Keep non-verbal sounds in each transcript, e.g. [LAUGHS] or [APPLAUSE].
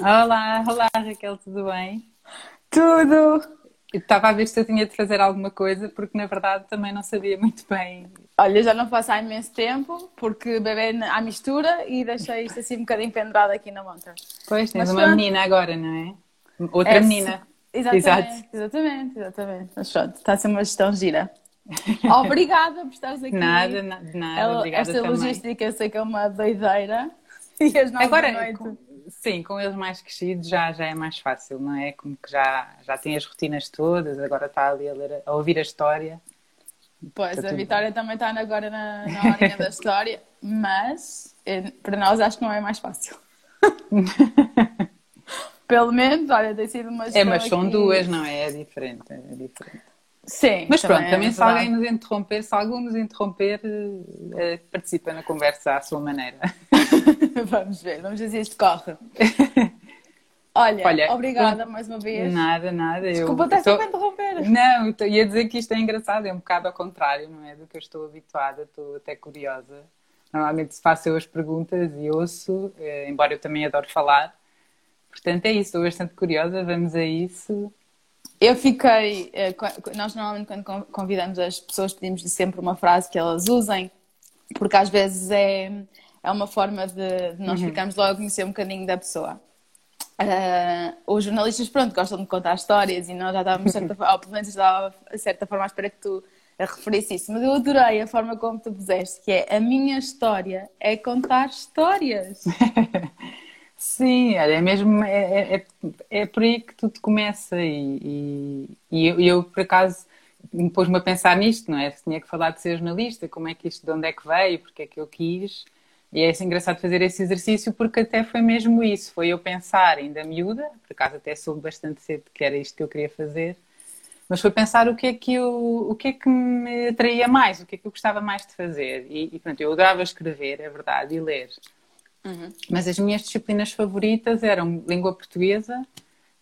Olá, olá Raquel, tudo bem? Tudo! Estava a ver se eu tinha de fazer alguma coisa, porque na verdade também não sabia muito bem. Olha, já não faço há imenso tempo, porque bebê à mistura e deixei isto assim um bocadinho pendurado aqui na montra. Pois, tens Mas uma pronto. menina agora, não é? Outra é, menina. Exatamente, Exato. exatamente, exatamente. Mas pronto, está a ser uma gestão gira. Obrigada por estares aqui. Nada, nada, obrigada Esta também. logística eu sei que é uma doideira. [LAUGHS] E as nove Agora, da noite... Sim, com eles mais crescidos já, já é mais fácil, não é? Como que já, já tem as rotinas todas, agora está ali a, ler, a ouvir a história. Pois, a Vitória bem. também está agora na, na horinha da história, mas eh, para nós acho que não é mais fácil. [LAUGHS] Pelo menos, olha, tem sido uma É, mas são duas, não é? É diferente, é diferente. Sim. Mas pronto, também, também é se alguém nos interromper, se algum nos interromper, uh, participa na conversa à sua maneira. [LAUGHS] vamos ver, vamos ver se isto corre. [LAUGHS] Olha, Olha obrigada mais uma vez. Nada, nada. Desculpa, eu estou... a interromper. Não, ia dizer que isto é engraçado, é um bocado ao contrário, não é? Do que eu estou habituada, estou até curiosa. Normalmente faço eu as perguntas e ouço, eh, embora eu também adoro falar. Portanto, é isso, estou bastante curiosa, vamos a isso. Eu fiquei. Eh, nós normalmente, quando convidamos as pessoas, pedimos-lhes sempre uma frase que elas usem, porque às vezes é, é uma forma de, de nós uhum. ficarmos logo a conhecer um bocadinho da pessoa. Uh, os jornalistas, pronto, gostam de contar histórias e nós já estávamos, certa, [LAUGHS] ou pelo menos estava de certa forma, à espera que tu referisse isso. Mas eu adorei a forma como tu puseste, que é a minha história é contar histórias. [LAUGHS] Sim, é mesmo, é, é, é, é por aí que tudo começa e, e, e eu, eu, por acaso, pôs-me a pensar nisto, não é? Tinha que falar de ser jornalista, como é que isto, de onde é que veio, porque é que eu quis. E é engraçado fazer esse exercício porque até foi mesmo isso, foi eu pensar ainda miúda, por acaso até soube bastante cedo que era isto que eu queria fazer, mas foi pensar o que é que eu, o que é que me atraía mais, o que é que eu gostava mais de fazer. E, e pronto, eu adorava escrever, é verdade, e ler. Uhum. Mas as minhas disciplinas favoritas eram língua portuguesa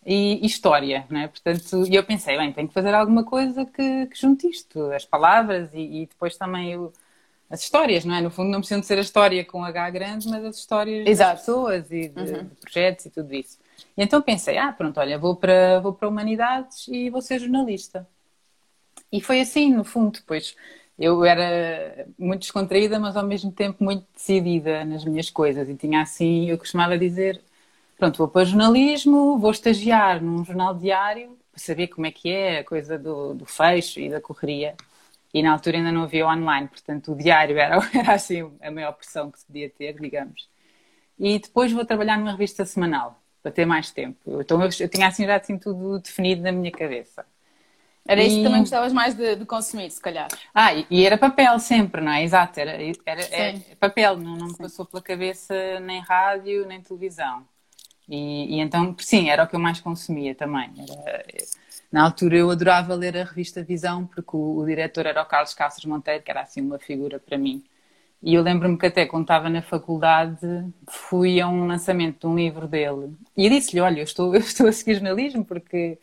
e história, não é? Portanto, e eu pensei, bem, tenho que fazer alguma coisa que, que junte isto, as palavras e, e depois também eu, as histórias, não é? No fundo não precisam de ser a história com H grande, mas as histórias Exato. das pessoas e de, uhum. de, projetos e tudo isso. E então pensei, ah, pronto, olha, vou para, vou para Humanidades e vou ser jornalista. E foi assim, no fundo, depois eu era muito descontraída, mas ao mesmo tempo muito decidida nas minhas coisas. E tinha assim, eu costumava dizer: pronto, vou para jornalismo, vou estagiar num jornal diário para saber como é que é a coisa do, do fecho e da correria. E na altura ainda não havia online, portanto o diário era, [LAUGHS] era assim a maior pressão que se podia ter, digamos. E depois vou trabalhar numa revista semanal para ter mais tempo. Então eu, eu tinha assim já assim tudo definido na minha cabeça. Era isso e... que também gostavas mais de, de, consumir, se calhar. Ah, e, era papel sempre, não é? Exato, era, era, era papel, não, não me passou pela cabeça nem rádio, nem televisão. E, e, então, sim, era o que eu mais consumia também. Era, na altura eu adorava ler a revista Visão, porque o, o diretor era o Carlos Cáceres Monteiro, que era assim uma figura para mim. E eu lembro-me que até quando estava na faculdade fui a um lançamento de um livro dele e disse-lhe, olha, eu estou, [LAUGHS] eu estou a seguir jornalismo porque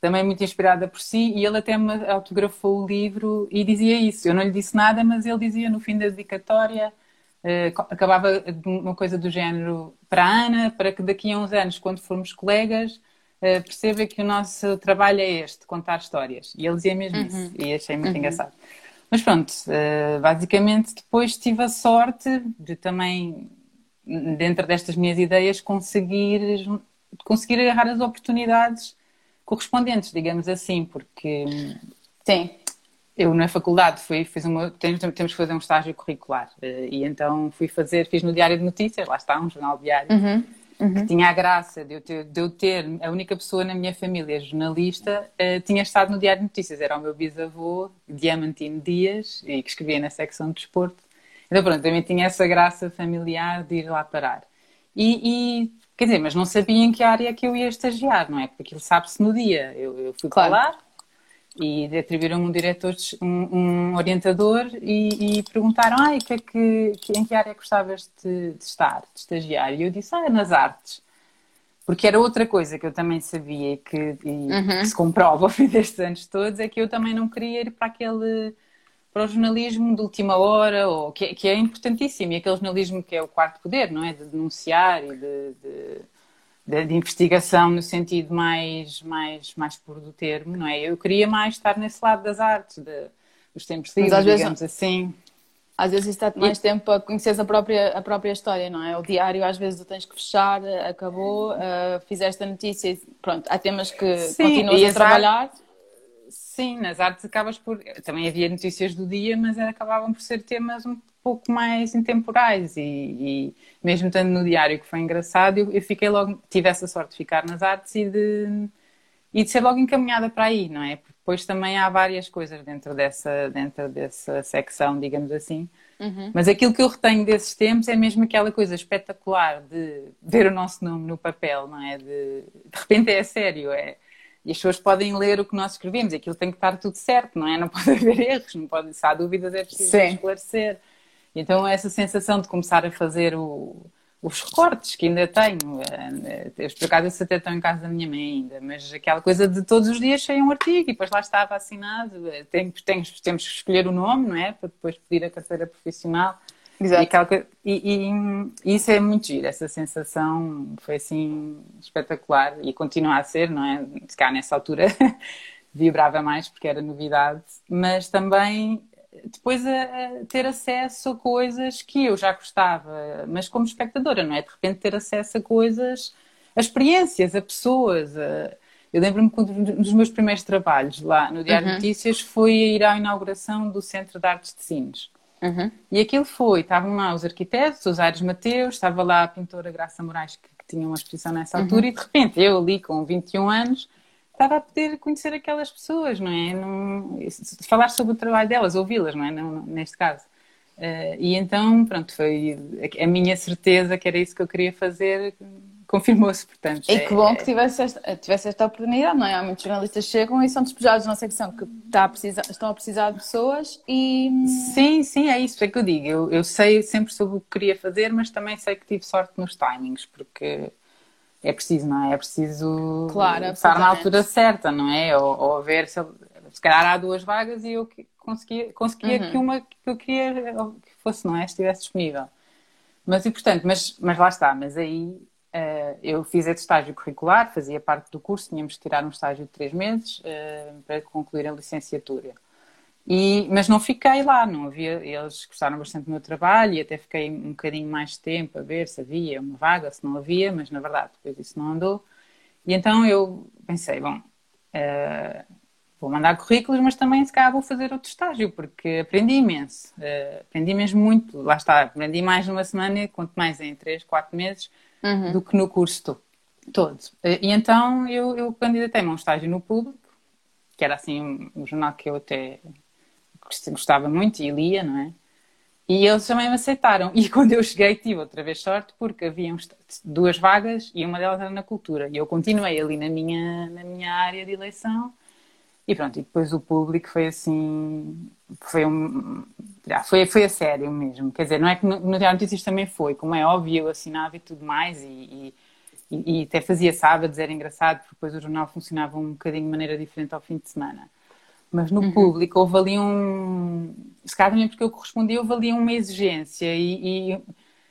também muito inspirada por si, e ele até me autografou o livro e dizia isso. Eu não lhe disse nada, mas ele dizia no fim da dedicatória, uh, acabava uma coisa do género para a Ana, para que daqui a uns anos, quando formos colegas, uh, perceba que o nosso trabalho é este, contar histórias. E ele dizia mesmo uhum. isso, e achei muito uhum. engraçado. Mas pronto, uh, basicamente depois tive a sorte de também, dentro destas minhas ideias, conseguir, conseguir agarrar as oportunidades correspondentes, digamos assim, porque sim. eu na faculdade fui, fiz uma, temos, temos que fazer um estágio curricular eh, e então fui fazer, fiz no Diário de Notícias, lá está, um jornal diário, uhum, uhum. que tinha a graça de eu, ter, de eu, ter, a única pessoa na minha família jornalista, uh, tinha estado no Diário de Notícias, era o meu bisavô, Diamantino Dias, e que escrevia na secção de desporto. Então pronto, também tinha essa graça familiar de ir lá parar. E, e Quer dizer, mas não sabia em que área que eu ia estagiar, não é? Porque aquilo sabe-se no dia. Eu, eu fui claro. lá e atribuíram-me um diretor, um, um orientador e, e perguntaram, ah, que é que, que, em que área gostavas de, de, estar, de estagiar? E eu disse, ah, nas artes. Porque era outra coisa que eu também sabia que, e, uhum. que se comprova ao fim destes anos todos, é que eu também não queria ir para aquele para o jornalismo de última hora, ou, que, que, é importantíssimo, e aquele jornalismo que é o quarto poder, não é? De denunciar e de, de de, de, investigação no sentido mais, mais, mais puro do termo, não é? Eu queria mais estar nesse lado das artes, dos tempos livres, digamos vezes, assim. Às vezes está mais e... tempo a conhecer a própria, a própria história, não é? O diário às vezes tu tens que fechar, acabou, uh, fizeste a notícia pronto, há temas que Sim, continuas a trabalhar. Sim, nas artes acabas por... Também havia notícias do dia, mas acabavam por ser temas um pouco mais intemporais e, e mesmo estando no diário que foi engraçado, eu, eu, fiquei logo, tive essa sorte de ficar nas artes e de, e de ser logo encaminhada para aí, não é? Porque depois também há várias coisas dentro dessa, dentro dessa secção, digamos assim. Uhum. Mas aquilo que eu retenho desses tempos é mesmo aquela coisa espetacular de ver o nosso nome no papel, não é? De, de repente é sério, é. E as pessoas podem ler o que nós escrevemos, aquilo tem que estar tudo certo, não é? Não pode [LAUGHS] haver erros, não pode, se há dúvidas é preciso Sim. esclarecer. Então, essa sensação de começar a fazer o, os recortes que ainda tenho, eh, eh, por acaso isso até estão em casa da minha mãe ainda, mas aquela coisa de todos os dias sair um artigo e depois lá estava assinado, eh, tem, tem, temos que escolher o nome, não é? Para depois pedir a carteira profissional. Exato. E, e, e, isso é muito giro, essa sensação foi assim espetacular e continua a ser, não é? Se cá nessa altura [LAUGHS] vibrava mais porque era novidade, mas também depois a, a, ter acesso a coisas que eu já gostava, mas como espectadora, não é? De repente ter acesso a coisas, a experiências, a pessoas. A... Eu lembro-me que um dos meus primeiros trabalhos lá no Diário uhum. Notícias foi ir à inauguração do Centro de Artes de Sines. Uhum. E aquilo foi, estavam lá os arquitetos, os Aires Mateus, estava lá a pintora Graça Moraes, que, que tinha uma exposição nessa altura, uhum. e de repente eu ali com 21 anos estava a poder conhecer aquelas pessoas, não é? Não, falar sobre o trabalho delas, ouvi-las, não é? Não, neste caso. Uh, e então, pronto, foi a minha certeza que era isso que eu queria fazer, confirmou-se, portanto. E que bom é, que tivesse esta, tivesse esta oportunidade, não é? Há muitos jornalistas chegam e são despejados na secção que está a precisar, estão a precisar de pessoas e... Sim, sim, é isso, é que eu digo. Eu, eu sei sempre sobre o que queria fazer, mas também sei que tive sorte nos timings, porque é preciso, não é? É preciso claro, estar na altura certa, não é? Ou, ou ver se, se calhar há duas vagas e eu conseguia, conseguia uhum. que uma que eu queria que fosse, não é? Estivesse disponível. Mas e portanto, mas, mas lá está, mas aí eu fiz esse estágio curricular, fazia parte do curso, tínhamos que tirar um estágio de três meses uh, para concluir a licenciatura. E, mas não fiquei lá, não havia, eles gostaram bastante do meu trabalho e até fiquei um bocadinho mais tempo a ver se havia uma vaga, se não havia, mas na verdade depois isso não andou. E então eu pensei, bom, uh, vou mandar currículos, mas também se calhar vou fazer outro estágio, porque aprendi imenso, uh, aprendi mesmo muito, lá está, aprendi mais numa semana, quanto mais em três, quatro meses, uhum. do que no curso todo. E então eu, eu candidatei-me a um estágio no público, que era assim um, um jornal que eu até gostava muito e lia, não é? E eles também me aceitaram. E [LAUGHS] quando eu cheguei, tive outra vez sorte, porque havia duas vagas e uma delas era na cultura. E eu continuei ali na minha, na minha área de eleição. E pronto, e depois o público foi assim. Foi um. Foi, foi a sério mesmo. Quer dizer, não é que no, no Diário Notícias também foi, como é óbvio, eu assinava e tudo mais. E, e, e até fazia sábados, era engraçado, porque depois o jornal funcionava um bocadinho de maneira diferente ao fim de semana. Mas no uhum. público houve ali um. Se calhar também porque eu correspondi, houve ali uma exigência. E, e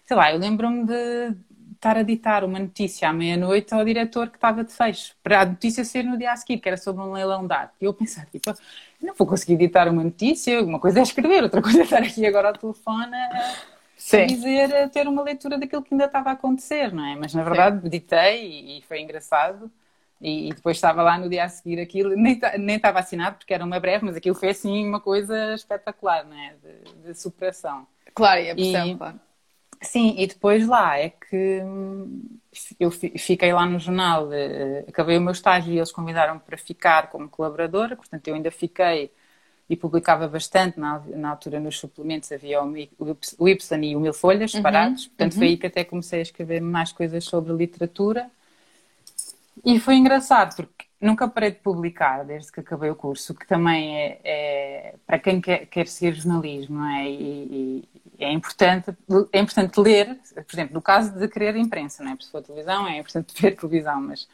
sei lá, eu lembro-me de estar a ditar uma notícia à meia-noite ao diretor que estava de fecho, para a notícia ser no dia a seguir, que era sobre um leilão de arte. E eu pensar, tipo, não vou conseguir ditar uma notícia, uma coisa é escrever, outra coisa é estar aqui agora ao telefone a, a dizer, a ter uma leitura daquilo que ainda estava a acontecer, não é? Mas na verdade Sim. ditei e, e foi engraçado. E, depois estava lá no dia a seguir aquilo, nem, nem estava assinado porque era uma breve, mas aquilo foi assim uma coisa espetacular, né? De, de superação. Claro, e a pressão, e, claro. Sim, e depois lá é que hum, eu fiquei lá no jornal, eh, acabei o meu estágio e eles convidaram-me para ficar como colaboradora, portanto eu ainda fiquei e publicava bastante na, na altura nos suplementos, havia o, Y e o Mil Folhas uhum, separados, uhum, portanto uhum. foi aí que até comecei a escrever mais coisas sobre literatura e foi engraçado, porque nunca parei de publicar desde que acabei o curso, que também é, é para quem quer, quer seguir jornalismo, não é? E, e, é importante, é importante ler, por exemplo, no caso de querer imprensa, não é? Se for televisão, é importante [LAUGHS] ver televisão, mas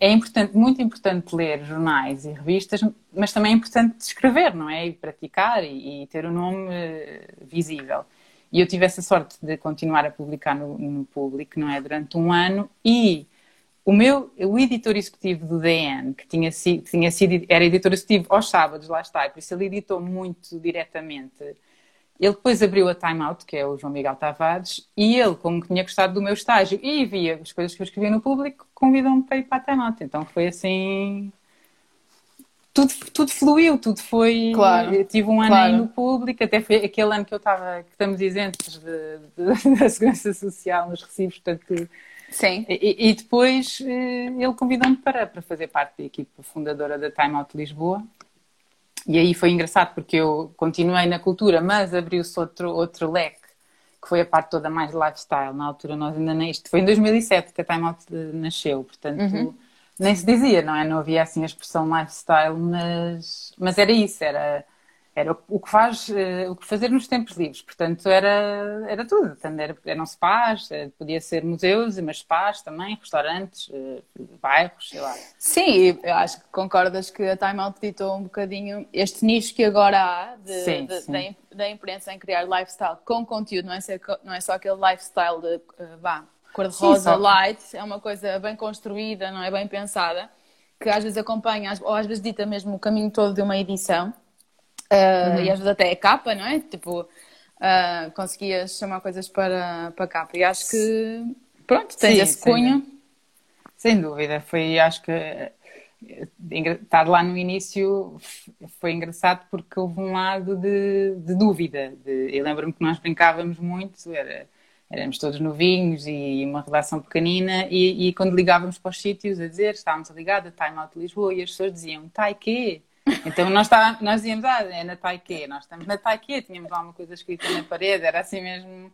é importante, muito importante ler jornais e revistas, mas também é importante escrever, não é? E praticar e, e ter o um nome eh, visível. E eu tive essa sorte de continuar a publicar no, no público, não é? Durante um ano e o meu, o editor executivo do DN, que tinha sido, tinha sido era editor executivo aos sábados, lá está, por isso ele editou muito diretamente. Ele depois abriu a Time Out, que é o João Miguel Tavares, e ele, como tinha gostado do meu estágio e via as coisas que eu escrevia no público, convidou-me para ir para a Time Out. Então foi assim tudo, tudo fluiu, tudo foi. Claro, eu tive um ano claro. aí no público, até foi aquele ano que eu estava, que estamos isentos [LAUGHS] da Segurança Social nos recibos, portanto. Sim. E, e depois eh, ele convidou-me para, para fazer parte da equipa fundadora da Time Out Lisboa. E aí foi engraçado porque eu continuei na cultura, mas abriu-se outro, outro leque, que foi a parte toda mais lifestyle. Na altura nós ainda nem. Isto foi em 2007 que a Time Out nasceu, portanto. Uhum nem se dizia, não é? Não havia assim a expressão lifestyle, mas, mas era isso, era, era o que faz, o que fazer nos tempos livres, portanto era, era tudo, portanto, era, eram spas, podia ser museus, mas spas também, restaurantes, bairros, sei lá. Sim, eu acho que concordas que a Time Out ditou um bocadinho este nicho que agora há de, sim, de, sim. Da, da imprensa em criar lifestyle com conteúdo, não é, ser, não é só aquele lifestyle de, vá, cor-de-rosa light, é uma coisa bem construída, não é bem pensada, que às vezes acompanha, ou às vezes dita mesmo o caminho todo de uma edição, uh, uhum. e às vezes até é capa, não é? Tipo, uh, conseguias chamar coisas para, para capa. E acho que, pronto, tens Sim, esse cunho. Sem dúvida, foi, acho que estar lá no início foi engraçado porque houve um lado de, de dúvida. De, eu lembro-me que nós brincávamos muito, era éramos todos novinhos e uma redação pequenina e, e, quando ligávamos para os sítios a dizer, estávamos a ligar a Time Out Lisboa e as pessoas diziam, Taikê? Então nós, está, nós dizíamos, ah, é na Taikê, nós estamos na Taikê, tínhamos lá uma coisa escrita na parede, era assim mesmo,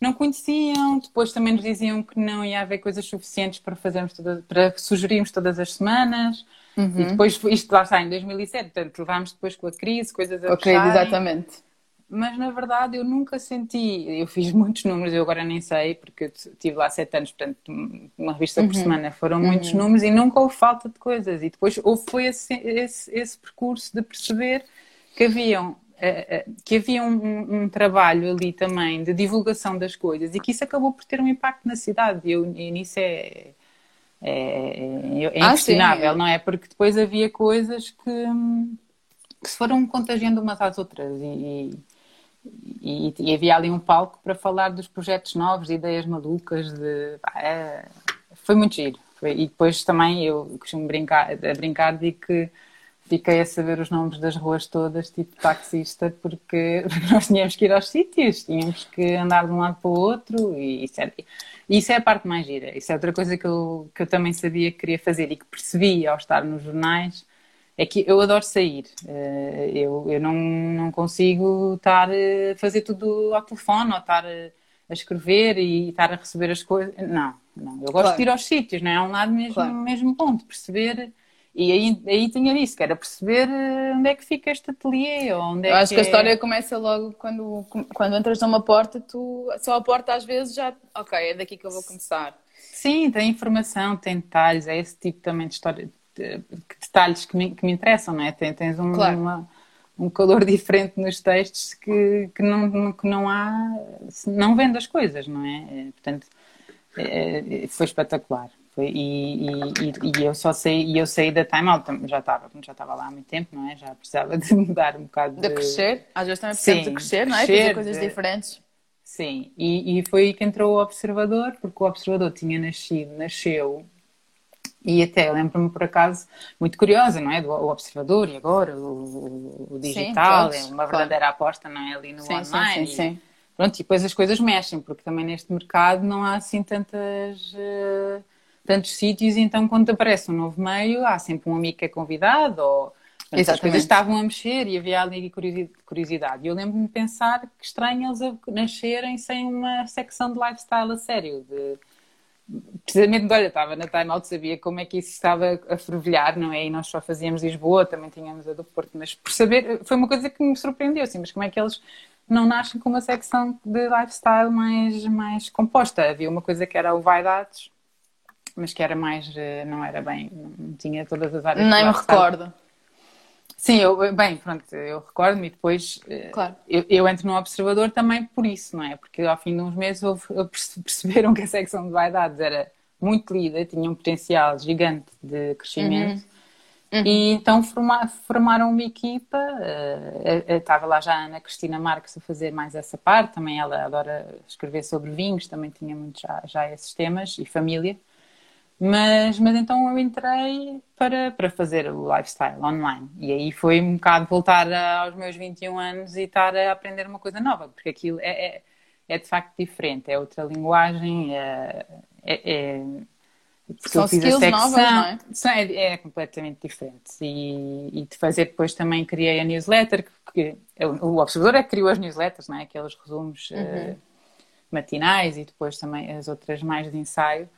não conheciam, depois também nos diziam que não ia haver coisas suficientes para fazermos todas, para sugerirmos todas as semanas, uhum. e depois, isto lá está em 2007, portanto levámos depois com a crise, coisas a Ok, exatamente mas na verdade eu nunca senti. Eu fiz muitos números, eu agora nem sei, porque eu estive lá sete anos, portanto, uma revista uhum. por semana foram uhum. muitos números e nunca houve falta de coisas. E depois houve foi esse, esse, esse percurso de perceber que haviam. Que havia um, um, trabalho ali também de divulgação das coisas e que isso acabou por ter um impacto na cidade. E, eu, e nisso é, é, é inquestionável, ah, não é? Porque depois havia coisas que, que se foram contagiando umas às outras e, e, e, havia ali um palco para falar dos projetos novos, de ideias malucas, de, é, foi muito giro. E depois também eu costumo brincar, a brincar de que fiquei a saber os nomes das ruas todas, tipo taxista, porque [LAUGHS] nós tínhamos que ir aos sítios, tínhamos que andar de um lado para o outro e isso é, isso é a parte mais gira. Isso é outra coisa que eu, que eu também sabia que queria fazer e que percebi ao estar nos jornais é que eu adoro sair. Eh, eu, eu não, não consigo estar a fazer tudo ao telefone ou estar a escrever e estar a receber as coisas. Não, não. Eu gosto claro. de ir aos sítios, não é? É um lado mesmo, claro. mesmo ponto, perceber. E aí, aí tinha isso, que era perceber eh, onde é que fica este ateliê. Onde é eu acho que, que a é... história começa logo quando, quando entras numa porta, tu só a porta às vezes já. Ok, é daqui que eu vou começar. Sim, tem informação, tem detalhes, é esse tipo também de história detalhes que me, que me interessam, não é? Tens um, claro. uma, um calor [LAUGHS] diferente nos textos que, que, não, que não há, não vendo as coisas, não é? é portanto, é, foi espetacular. Foi, e, e, e, eu só saí, e eu saí da Time Out, já estava, já estava lá há muito tempo, não é? Já precisava [LAUGHS] de mudar um bocado de... de crescer, às vezes também precisamos Sim, de crescer, não é? Crescer, Fazer coisas de... diferentes. Sim, e, e foi aí que entrou o Observador, porque o Observador tinha nascido, nasceu e até lembro-me, por acaso, muito curiosa, não é? Do Observador e agora o, o digital, sim, é uma verdadeira claro. aposta, não é? Ali no sim, online. Sim, sim, sim. Pronto, e depois as coisas mexem, porque também neste mercado não há assim tantas, uh, tantos sítios, então quando aparece um novo meio, há sempre um amigo que é convidado, ou portanto, as coisas estavam a mexer e havia ali curiosidade. E eu lembro-me de pensar que estranho eles nascerem sem uma secção de lifestyle a sério, de precisamente, olha, estava na Time Out, sabia como é que isso estava a fervilhar, não é? E nós só fazíamos Lisboa, também tínhamos a do Porto, mas por saber, foi uma coisa que me surpreendeu, assim, mas como é que eles não nascem com uma secção de lifestyle mais, mais composta? Havia uma coisa que era o Vaidades, mas que era mais, eh, não era bem, não tinha todas as áreas. Nem me recordo. Sim, eu, bem, pronto, eu recordo-me e depois eh, claro. eu, eu, entro no observador também por isso, não é? Porque ao fim de uns meses houve, [LAUGHS] perceberam que a secção de vaidades era muito lida, tinha um potencial gigante de crescimento. Uhum. Uhum. E então forma, formaram uma equipa, uh, estava lá já a Ana Cristina Marques a fazer mais essa parte, também ela adora escrever sobre vinhos, também tinha muito já, já esses temas, e família. Mas, mas então eu entrei para, para fazer o lifestyle online. E aí foi um bocado voltar aos meus 21 anos e estar a aprender uma coisa nova, porque aquilo é, é, é de facto diferente, é outra linguagem, é, é, é porque São eu fiz skills secção, novas, não é? é? É, completamente diferente. E, e de fazer depois também criei a newsletter, que, que o Observador é que criou as newsletters, não é? Aqueles resumos uhum. uh, matinais e depois também as outras mais de ensaio.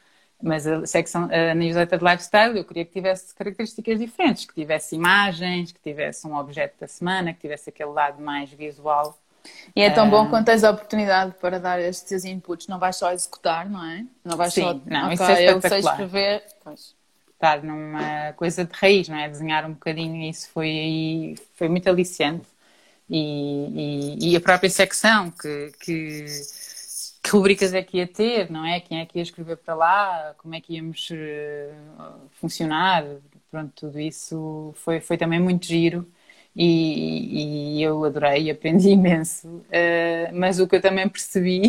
Mas a secção, a newsletter de lifestyle, eu queria que tivesse características diferentes, que tivesse imagens, que tivesse um objeto da semana, que tivesse aquele lado mais visual. E é tão bom ah. quando tens a oportunidade para dar estes teus inputs, não vais só executar, não é? Não vais Sim, só. Não, okay, isso é eu sei escrever. Pois. Estar numa coisa de raiz, não é? Desenhar um bocadinho, isso foi, foi muito aliciante. E, e, e a própria secção que, que que rubricas é que ia ter, não é? Quem é que ia escrever para lá, como é que íamos uh, funcionar, pronto, tudo isso foi, foi também muito giro e, e eu adorei, [LAUGHS] aprendi imenso, uh, mas o que eu também percebi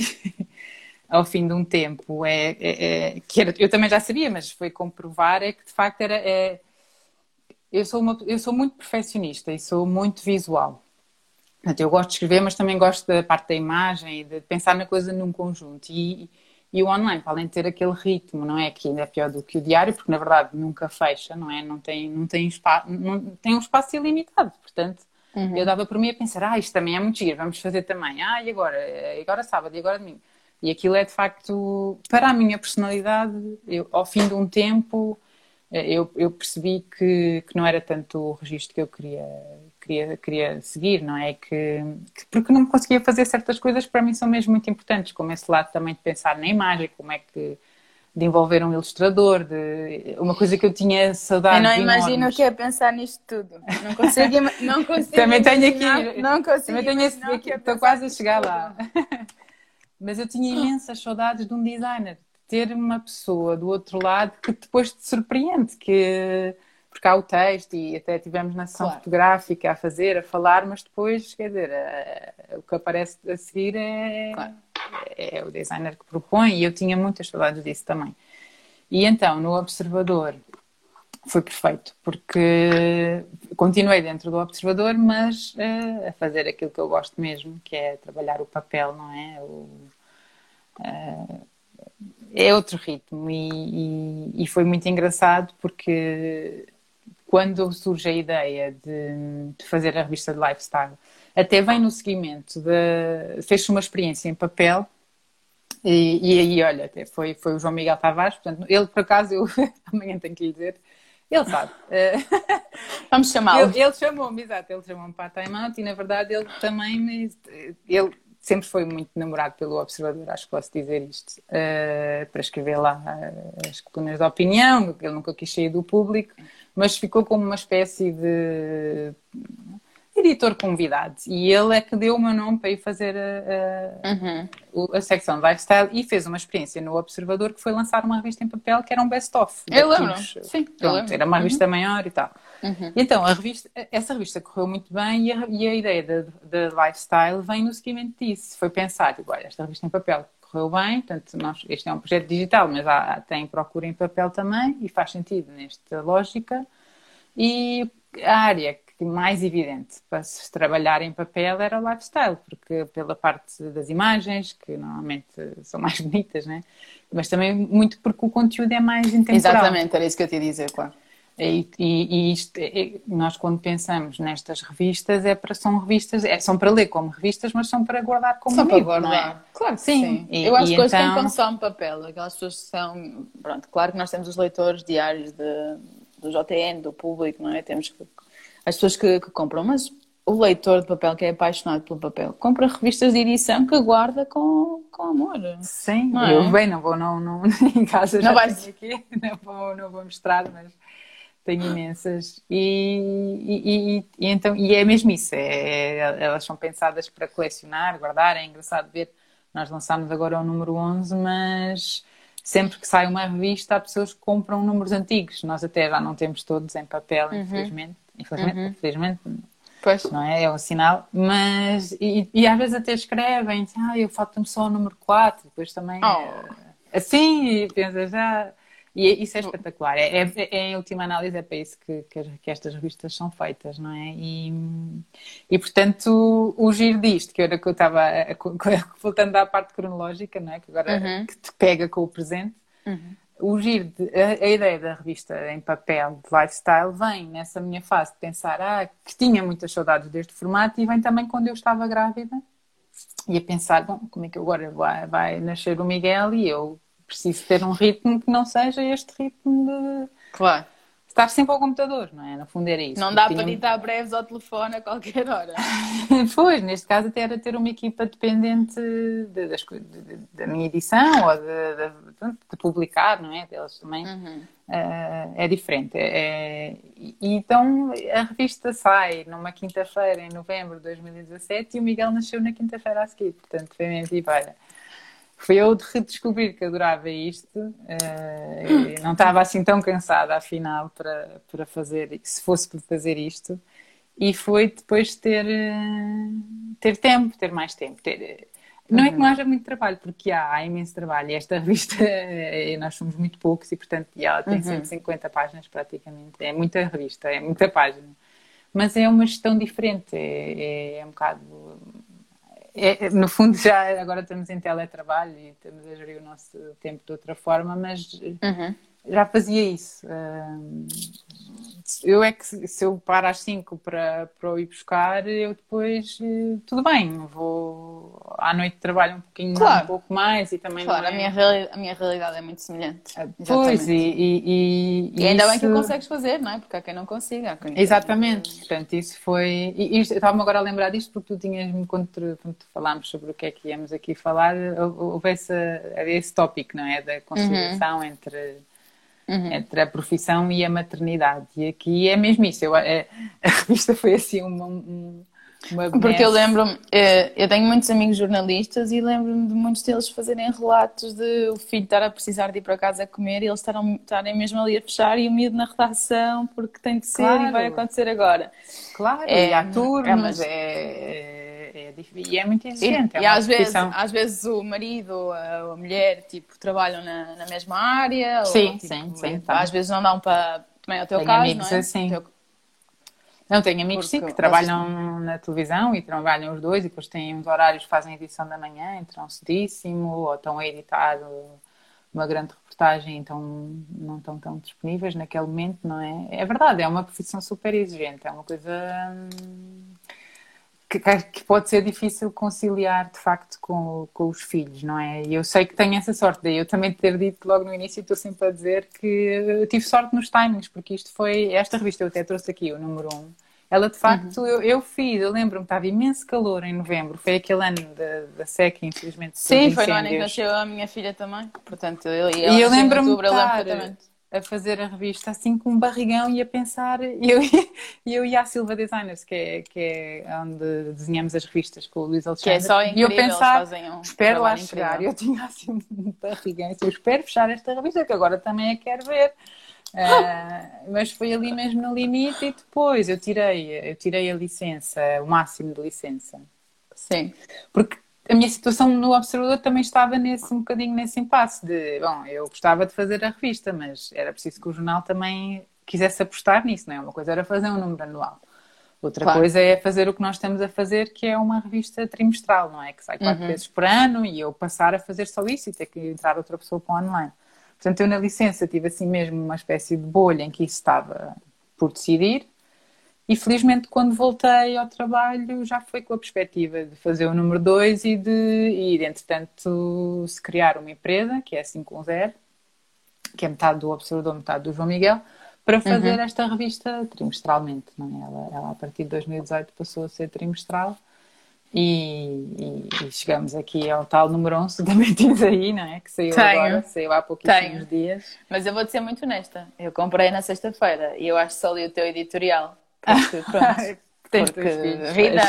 [LAUGHS] ao fim de um tempo é, é, é que era, eu também já sabia, mas foi comprovar é que de facto era é, eu sou uma, eu sou muito perfeccionista e sou muito visual Portanto, eu gosto de escrever, mas também gosto da parte da imagem e de pensar na coisa num conjunto. E, e o online, para além de ter aquele ritmo, não é? Que ainda é pior do que o diário, porque na verdade nunca fecha, não é? Não tem, não tem, espaço, não, tem um espaço ilimitado. Portanto, uhum. eu dava por mim a pensar, ah, isto também é muito giro, vamos fazer também. Ah, e agora? E agora sábado, e agora domingo. E aquilo é de facto, para a minha personalidade, eu, ao fim de um tempo, eh, eu, eu percebi que, que não era tanto o registro que eu queria queria, queria seguir, não é? Que, que, porque não conseguia fazer certas coisas que para mim são mesmo muito importantes, como esse lado também de pensar na imagem, como é que de envolver um ilustrador, de uma coisa que eu tinha saudade. Eu não imagino o que é pensar nisto tudo. Não consigo, [LAUGHS] não consigo Também tenho aqui, não consigo também tenho aqui, estou quase a chegar tudo. lá. [LAUGHS] Mas eu tinha imensas saudades de um designer, ter uma pessoa do outro lado que depois te surpreende, que porque há o texto e até tivemos na sessão claro. fotográfica a fazer, a falar, mas depois, quer dizer, o que aparece a seguir é, claro. é, o designer que propõe e eu tinha muitas saudades disso também. E então, no Observador, foi perfeito, porque continuei dentro do Observador, mas uh, a fazer aquilo que eu gosto mesmo, que é trabalhar o papel, não é? O, uh, é outro ritmo e, e, e, foi muito engraçado porque quando surge a ideia de, de, fazer a revista de lifestyle, até vem no seguimento de fez uma experiência em papel e, e, aí, olha, até foi, foi o João Miguel Tavares, portanto, ele por acaso, eu [LAUGHS] amanhã tenho que lhe dizer, ele sabe. [LAUGHS] Vamos chamá-lo. Ele, ele chamou-me, exato, ele chamou-me para a Time Out e na verdade ele também ele sempre foi muito namorado pelo Observador, acho que posso dizer isto, uh, para escrever lá as colunas de opinião, ele nunca quis sair do público mas ficou como uma espécie de editor convidado. E ele é que deu o meu nome para ir fazer a, a, uhum. a, secção de lifestyle e fez uma experiência no Observador que foi lançar uma revista em papel que era um best-of. Eu lembro. Sim, Pronto, lembro. Era uma revista uhum. maior e tal. Uhum. Então, a revista, essa revista correu muito bem e a, e a ideia da lifestyle vem no seguimento disso. Foi pensar, olha, esta revista em papel correu bem, portanto, nós, este é um projeto digital, mas há, tem procura em papel também e faz sentido nesta lógica. E a área que mais evidente para se trabalhar em papel era o lifestyle, porque pela parte das imagens, que normalmente são mais [LAUGHS] bonitas, né? mas também muito porque o conteúdo é mais intemporal. Exatamente, era isso que eu te ia dizer, claro. E, e, e isto, é, nós quando pensamos nestas revistas é para são revistas é, são para ler como revistas mas são para guardar como são livro, para guardar é? claro sim, sim. E, eu acho que hoje então... quem consome papel aquelas pessoas que são pronto claro que nós temos os leitores diários de, do JN do público não é temos as pessoas que, que compram mas o leitor de papel que é apaixonado pelo papel compra revistas de edição que guarda com, com amor. Sim, não eu é? bem, não vou não, não, [LAUGHS] em casa já não vais... aqui, [LAUGHS] não vou, não vou mostrar, mas tenho imensas. E, e, e, e, então, e é mesmo isso, é, elas são pensadas para colecionar, guardar, é engraçado ver, nós lançámos agora o número 11, mas sempre que sai uma revista, há pessoas que compram números antigos. Nós até já não temos todos em papel, uhum. infelizmente. Infelizmente, uhum. infelizmente Pois. Não é? É um sinal. Mas, e, e às vezes até escrevem, ah, eu falta-me só o número 4, depois também. Oh. É, assim, e pensa já. E isso é espetacular. É, é, é, em última análise, é para isso que, que, que, estas revistas são feitas, não é? E, e portanto, o, giro disto, que era que eu estava [LAUGHS] voltando à parte cronológica, não é? Que agora uhum. que te pega com o presente. Uhum o giro, de, a, a, ideia da revista em papel de lifestyle vem nessa minha fase de pensar ah, que tinha muitas saudades deste formato e vem também quando eu estava grávida e a pensar, bom, como é que agora vai, vai nascer o Miguel e eu preciso ter um ritmo que não seja este ritmo de... Claro estar sempre ao computador, não é? No fundo era isso. Não dá para editar breves ao telefone a qualquer hora. [LAUGHS] pois, neste caso até era ter uma equipa dependente de, de, da minha edição ou de, de, publicar, não é? Deles também. Uhum. Uh, é diferente. É, e, então a revista sai numa quinta-feira em novembro de 2017 e o Miguel nasceu na quinta-feira a seguir. Portanto, foi mesmo tipo, olha foi eu de redescobrir que adorava isto, uh, não estava assim tão cansada afinal para, para fazer, se fosse para fazer isto, e foi depois ter, uh, ter tempo, ter mais tempo, ter, não é que não uhum. haja muito trabalho, porque há, há imenso trabalho. Esta [LAUGHS] revista, eh, nós somos muito poucos e, portanto, ela tem uhum. 150 páginas praticamente. É muita revista, é muita página. Mas é uma gestão diferente, é, é, é um bocado é, no fundo, já agora estamos em teletrabalho e estamos a gerir o nosso tempo de outra forma, mas uhum. Já fazia isso. Eu é que se eu paro às 5 para, para ir buscar, eu depois eh, tudo bem, vou à noite trabalho um pouquinho claro. um pouco mais e também claro, é... a, minha reali... a minha realidade é muito semelhante. Ah, pois, e, e, e, e ainda isso... bem que o consegues fazer, não é? Porque há quem não consiga. Quem Exatamente, não... portanto, isso foi. E isto, eu estava-me agora a lembrar disto porque tu tinhas-me, quando, quando falámos sobre o que é que íamos aqui falar, houve esse, esse tópico, não é? Da conciliação uhum. entre uhum. entre a profissão e a maternidade. E aqui é mesmo isso. Eu, a, é, [LAUGHS] a revista foi assim uma. Um, uma Porque eu lembro-me, eh, eu tenho muitos amigos jornalistas e lembro-me de muitos deles fazerem relatos de o filho estar a precisar de ir para casa comer e eles estarem, estarem mesmo ali a fechar e o medo na redação porque tem de ser claro. e vai acontecer agora. Claro, é, e há turnos, é, mas... é é, e é muito exigente. E, é e às, vezes, às vezes o marido ou a, mulher tipo, trabalham na, na mesma área. Sim, ou, tipo, sim, sim. Tá. Às vezes não dão para. Também é o teu tenho caso, amigos não é? assim. Teu... Não, tenho amigos Porque, sim que trabalham na televisão e trabalham os dois e depois têm uns horários que fazem edição da manhã, entram cedíssimo ou estão a editar uma grande reportagem, então não estão tão disponíveis naquele momento, não é? É verdade, é uma profissão super exigente, é uma coisa. Que, que, pode ser difícil conciliar de facto com, com os filhos, não é? E eu sei que tenho essa sorte, daí eu também ter dito logo no início, estou sempre a dizer que eu tive sorte nos timings, porque isto foi, esta revista eu até trouxe aqui, o número 1, um, ela de facto, uhum. eu, eu, fiz, eu lembro-me, estava imenso calor em novembro, foi aquele ano da, da seca, infelizmente. Sim, foi no ano em que nasceu a minha filha também, portanto, eu, e eu lembro-me de a fazer a revista assim com um barrigão e a pensar. E eu, [LAUGHS] eu ia à Silva Designers, que é, que é onde desenhamos as revistas com o Luís Alexandre. Que é só incrível, e eu pensar, um espero lá chegar. Eu tinha assim um barrigão, eu espero fechar esta revista, que agora também a quero ver. Uh, [LAUGHS] mas foi ali mesmo no limite e depois eu tirei, eu tirei a licença, o máximo de licença. Sim. Porque a minha situação no Observador também estava nesse um bocadinho nesse impasse de, bom, eu gostava de fazer a revista, mas era preciso que o jornal também quisesse apostar nisso, não é? Uma coisa era fazer um número anual. Outra claro. coisa é fazer o que nós estamos a fazer, que é uma revista trimestral, não é? Que sai quatro uhum. vezes por ano e eu passar a fazer só isso e ter que entrar outra pessoa para o online. Portanto, eu na licença tive assim mesmo uma espécie de bolha em que isso estava por decidir e felizmente, quando voltei ao trabalho, já foi com a perspectiva de fazer o número 2 e de ir, entretanto, se criar uma empresa, que é a 510, que é metade do Observador, metade do João Miguel, para fazer uhum. esta revista trimestralmente. Não é? ela, ela, a partir de 2018, passou a ser trimestral. E, e, e, chegamos aqui ao tal número 11, [LAUGHS] também tens aí, não é? Que saiu Tenho. agora, saiu há pouquíssimos dias. Mas eu vou-te ser muito honesta, eu comprei na sexta-feira e eu acho que só li o teu editorial. [LAUGHS] Porque, pronto, [LAUGHS] porque [LAUGHS] vida.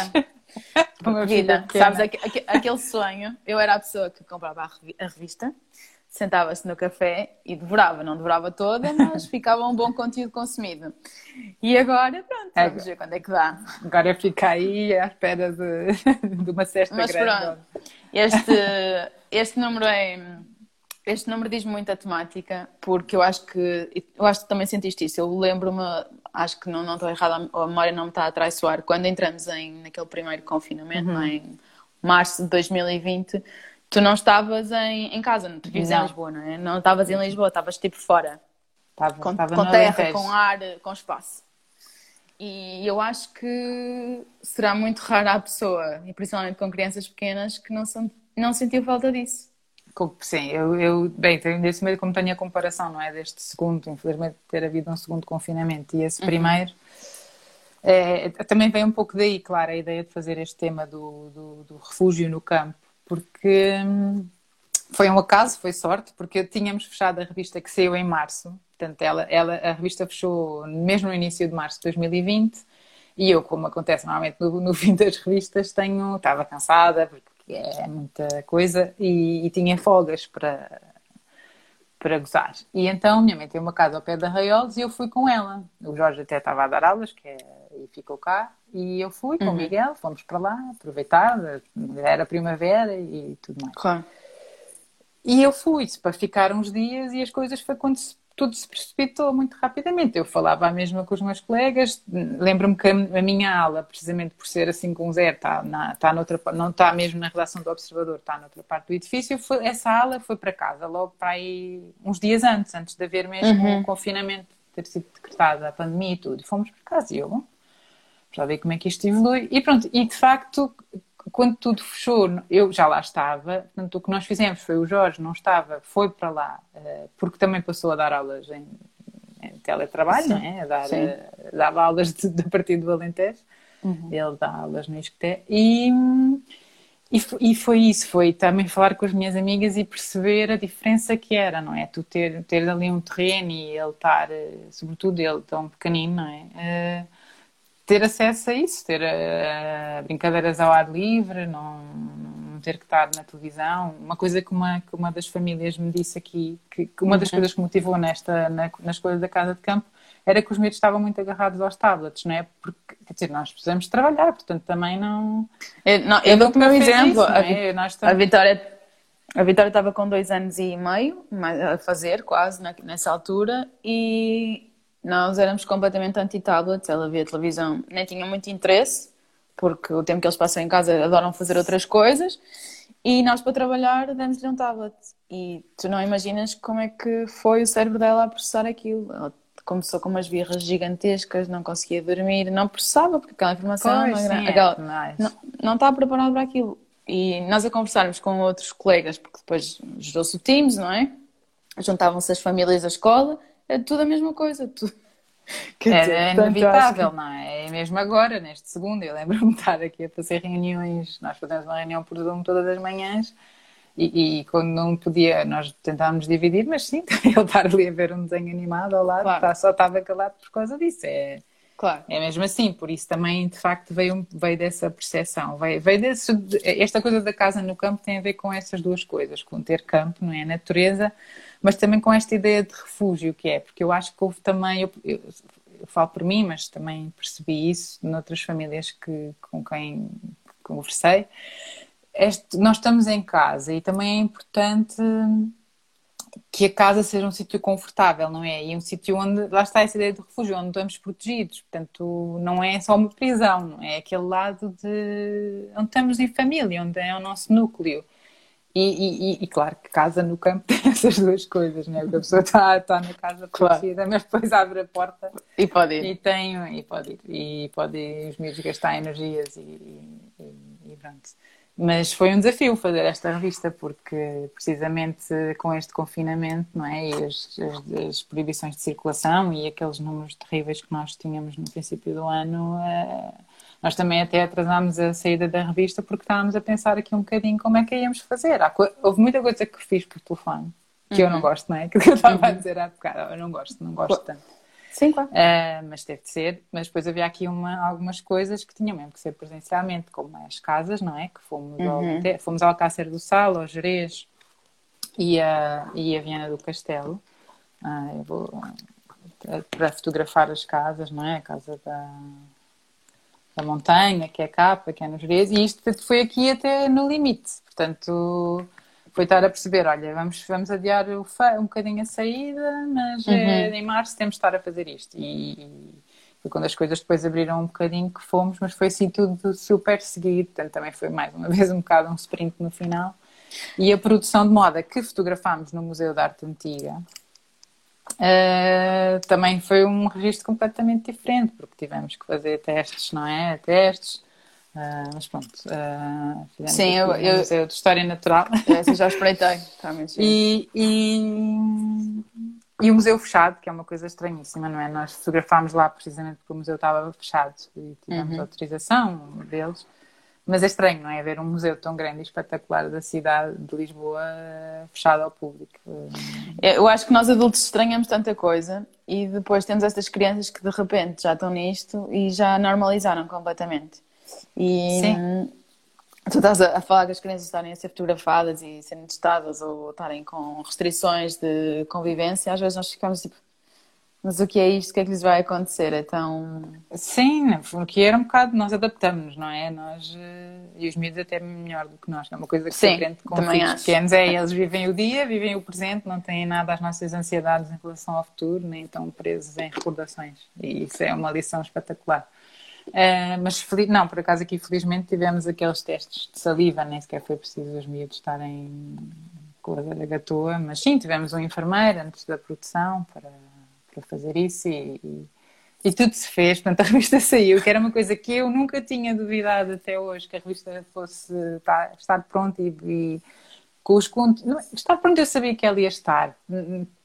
Porque vida. Sabes, aquele sonho, eu era a pessoa que comprava a revista, sentava-se no café e devorava. Não devorava toda, mas ficava um bom conteúdo consumido. E agora, pronto, é, vamos ver quando é que dá. Agora fica aí à espera de, de uma cesta mas, grande. Pronto, este, este número é este número diz muita temática, porque eu acho que eu acho que também sentiste isso. Eu lembro-me, acho que não, não estou errada, a memória não me está a traiçoar. Quando entramos em, naquele primeiro confinamento, uhum. em março de 2020, tu não estavas em, em casa, tu vives em Lisboa, não é? Não estavas em Lisboa, estavas tipo fora. Estava, com, estava com terra, com ar, com espaço. E eu acho que será muito rara a pessoa, e principalmente com crianças pequenas, que não, são, não sentiu falta disso. Sim, eu, eu bem, tenho desse medo como tenho a comparação, não é? Deste segundo, infelizmente, ter havido um segundo confinamento e esse uhum. primeiro. É, também vem um pouco daí, claro, a ideia de fazer este tema do, do, do refúgio no campo, porque hum, foi um acaso, foi sorte, porque tínhamos fechado a revista que saiu em março, portanto, ela, ela, a revista fechou mesmo no início de março de 2020, e eu, como acontece normalmente no, no fim das revistas, tenho, estava cansada, porque é muita coisa, e, e tinha folgas para, para gozar. E então minha mãe tem uma casa ao pé da Raiolos e eu fui com ela. O Jorge até estava a dar aulas, que é, e ficou cá, e eu fui com uhum. o Miguel, fomos para lá, aproveitar, era primavera e tudo mais. Claro. E eu fui para ficar uns dias e as coisas foi quando se tudo se precipitou muito rapidamente. Eu falava a mesma com os meus colegas. Lembro-me que a minha aula, precisamente por ser assim com zero, está, na, está noutra, não está mesmo na redação do Observador, está noutra parte do edifício. Foi, essa aula foi para casa, logo para aí uns dias antes, antes de haver mesmo uhum. o confinamento, ter sido decretada a pandemia e tudo. E fomos para casa e eu, bom, já ver como é que isto evolui. E pronto, e de facto quando tudo fechou, eu já lá estava, portanto, o que nós fizemos foi o Jorge não estava, foi para lá, uh, porque também passou a dar aulas em, em teletrabalho, sim, não é? A dar, uh, dava aulas de, de partir do Alentejo, uhum. ele dá aulas no Isqueté, e, e, e, foi isso, foi também falar com as minhas amigas e perceber a diferença que era, não é? Tu ter, ter ali um terreno e ele estar, eh, sobretudo ele tão pequenino, não é? Uh, ter acesso a isso, ter uh, brincadeiras ao ar livre, não, não, ter que estar na televisão. Uma coisa que uma, que uma das famílias me disse aqui, que, que uma das uhum. coisas que motivou nesta, na, na escolha da casa de campo era que os miúdos estavam muito agarrados aos tablets, não é? Porque, quer dizer, nós precisamos trabalhar, portanto também não. Eu, não, eu dou-te o meu exemplo. Isso, é? a, a Vitória. A Vitória estava com dois anos e meio a fazer, quase, nessa altura, e, nós éramos completamente anti-tablets, ela via televisão, nem tinha muito interesse, porque o tempo que eles passam em casa adoram fazer outras coisas, e nós para trabalhar demos-lhe um tablet. E tu não imaginas como é que foi o cérebro dela a processar aquilo. Ela começou com umas birras gigantescas, não conseguia dormir, não processava, porque aquela informação pois, não, sim, aquela, é não, não estava preparada para aquilo. E nós a conversarmos com outros colegas, porque depois gerou-se o Teams, não é? Juntavam-se as famílias da escola é tudo a mesma coisa. Tudo. [LAUGHS] é, é inevitável, que... não é? É mesmo agora, neste segundo. Eu lembro-me [LAUGHS] de estar aqui a fazer reuniões, nós fazemos uma reunião por Zoom todas as manhãs e, e, quando não podia, nós tentávamos dividir, mas sim, [LAUGHS] ele estar ali a ver um desenho animado ao lado, claro. tá, só estava calado por causa disso. É, Claro. É mesmo assim, por isso também de facto veio, veio dessa percepção. Veio, veio desse, esta coisa da casa no campo tem a ver com essas duas coisas, com ter campo, não é? Natureza, mas também com esta ideia de refúgio que é, porque eu acho que houve também, eu, eu, eu falo por mim, mas também percebi isso noutras famílias que, com quem conversei. Este, nós estamos em casa e também é importante que a casa seja um sítio confortável, não é? E um sítio onde, lá está essa ideia de refúgio, onde estamos protegidos. Portanto, não é só uma prisão, não é? Aquele lado de onde estamos em família, onde é o nosso núcleo. E, e, e, claro que casa no campo tem [LAUGHS] essas duas coisas, né? Porque a pessoa está, está na casa protegida, claro. mas depois abre a porta e pode ir. E tem, e pode ir. E pode os miúdos gastar energias e, e, e pronto. Mas foi um desafio fazer esta revista, porque precisamente com este confinamento, não é? E as, as, as proibições de circulação e aqueles números terríveis que nós tínhamos no princípio do ano, uh, nós também até atrasámos a saída da revista porque estávamos a pensar aqui um bocadinho como é que íamos fazer. Houve muita coisa que fiz por telefone, que uhum. eu não uhum. gosto, não é? [LAUGHS] Que eu estava uhum. a dizer há bocado, eu não gosto, não gosto tanto. Sim, claro. Uh, mas teve de ser. Mas depois havia aqui uma, algumas coisas que tinham mesmo que ser presencialmente, como as casas, não é? Que fomos, uhum. ao, fomos ao Alcácer do Sal, ao Jerez, e a, e a Viana do Castelo. Uh, eu vou para fotografar as casas, não é? A casa da, da montanha, que é a capa, que é nos Jerez, e isto foi aqui até no limite. Portanto, foi estar a perceber, olha, vamos, vamos adiar um bocadinho a saída, mas uhum. é, em março temos de estar a fazer isto. E, foi quando as coisas depois abriram um bocadinho que fomos, mas foi assim tudo super seguido, portanto também foi mais uma [LAUGHS] vez um bocado um sprint no final. E a produção de moda que fotografámos no Museu da Arte Antiga uh, também foi um registro completamente diferente, porque tivemos que fazer testes, não é? Testes. Uh, mas pronto, uh, fizemos Sim, eu, eu, Museu de História Natural. Essa já espreitei, [LAUGHS] realmente. E, e, e o museu fechado, que é uma coisa estranhíssima, não é? Nós fotografámos lá precisamente porque o museu estava fechado e tivemos uhum. autorização deles. Mas é estranho, não é? Ver um museu tão grande e espetacular da cidade de Lisboa fechado ao público. Eu acho que nós adultos estranhamos tanta coisa e depois temos estas crianças que de repente já estão nisto e já normalizaram completamente. E Sim. Tu estás a, falar que as crianças estarem a ser fotografadas e serem testadas ou estarem com restrições de convivência, às vezes nós ficamos tipo, mas o que é isto? O que é que lhes vai acontecer? Então. Sim, porque era um bocado, nós adaptamos, não é? Nós, eh, e os miúdos até melhor do que nós, é uma coisa que Sim, se aprende com filhos acho. pequenos, é eles vivem o dia, vivem o presente, não têm nada às nossas ansiedades em relação ao futuro, nem estão presos em recordações. E isso é uma lição espetacular. Uh, mas não, por acaso aqui felizmente tivemos aqueles testes de saliva, nem sequer foi preciso os miúdos estarem com a gatoa, mas sim, tivemos um enfermeiro antes da produção para, para fazer isso e, e, e, tudo se fez, portanto a revista [LAUGHS] saiu, que era uma coisa que eu nunca tinha duvidado até hoje, que a revista fosse tá, estar pronta e, e com os conteúdos. Estar pronto, eu sabia que ela ia estar.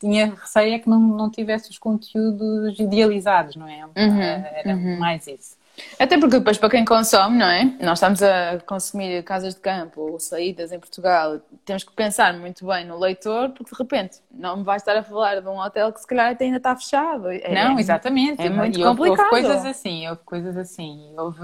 Tinha receio é que não, não tivesse os conteúdos idealizados, não é? Uhum, era uhum. mais isso. Até porque depois para quem consome, não é? Nós estamos a consumir casas de campo ou saídas em Portugal, temos que pensar muito bem no leitor, porque de repente não me vai estar a falar de um hotel que se calhar até ainda está fechado. É, não, exatamente. É muito e complicado. Houve, houve coisas assim, houve coisas assim. Houve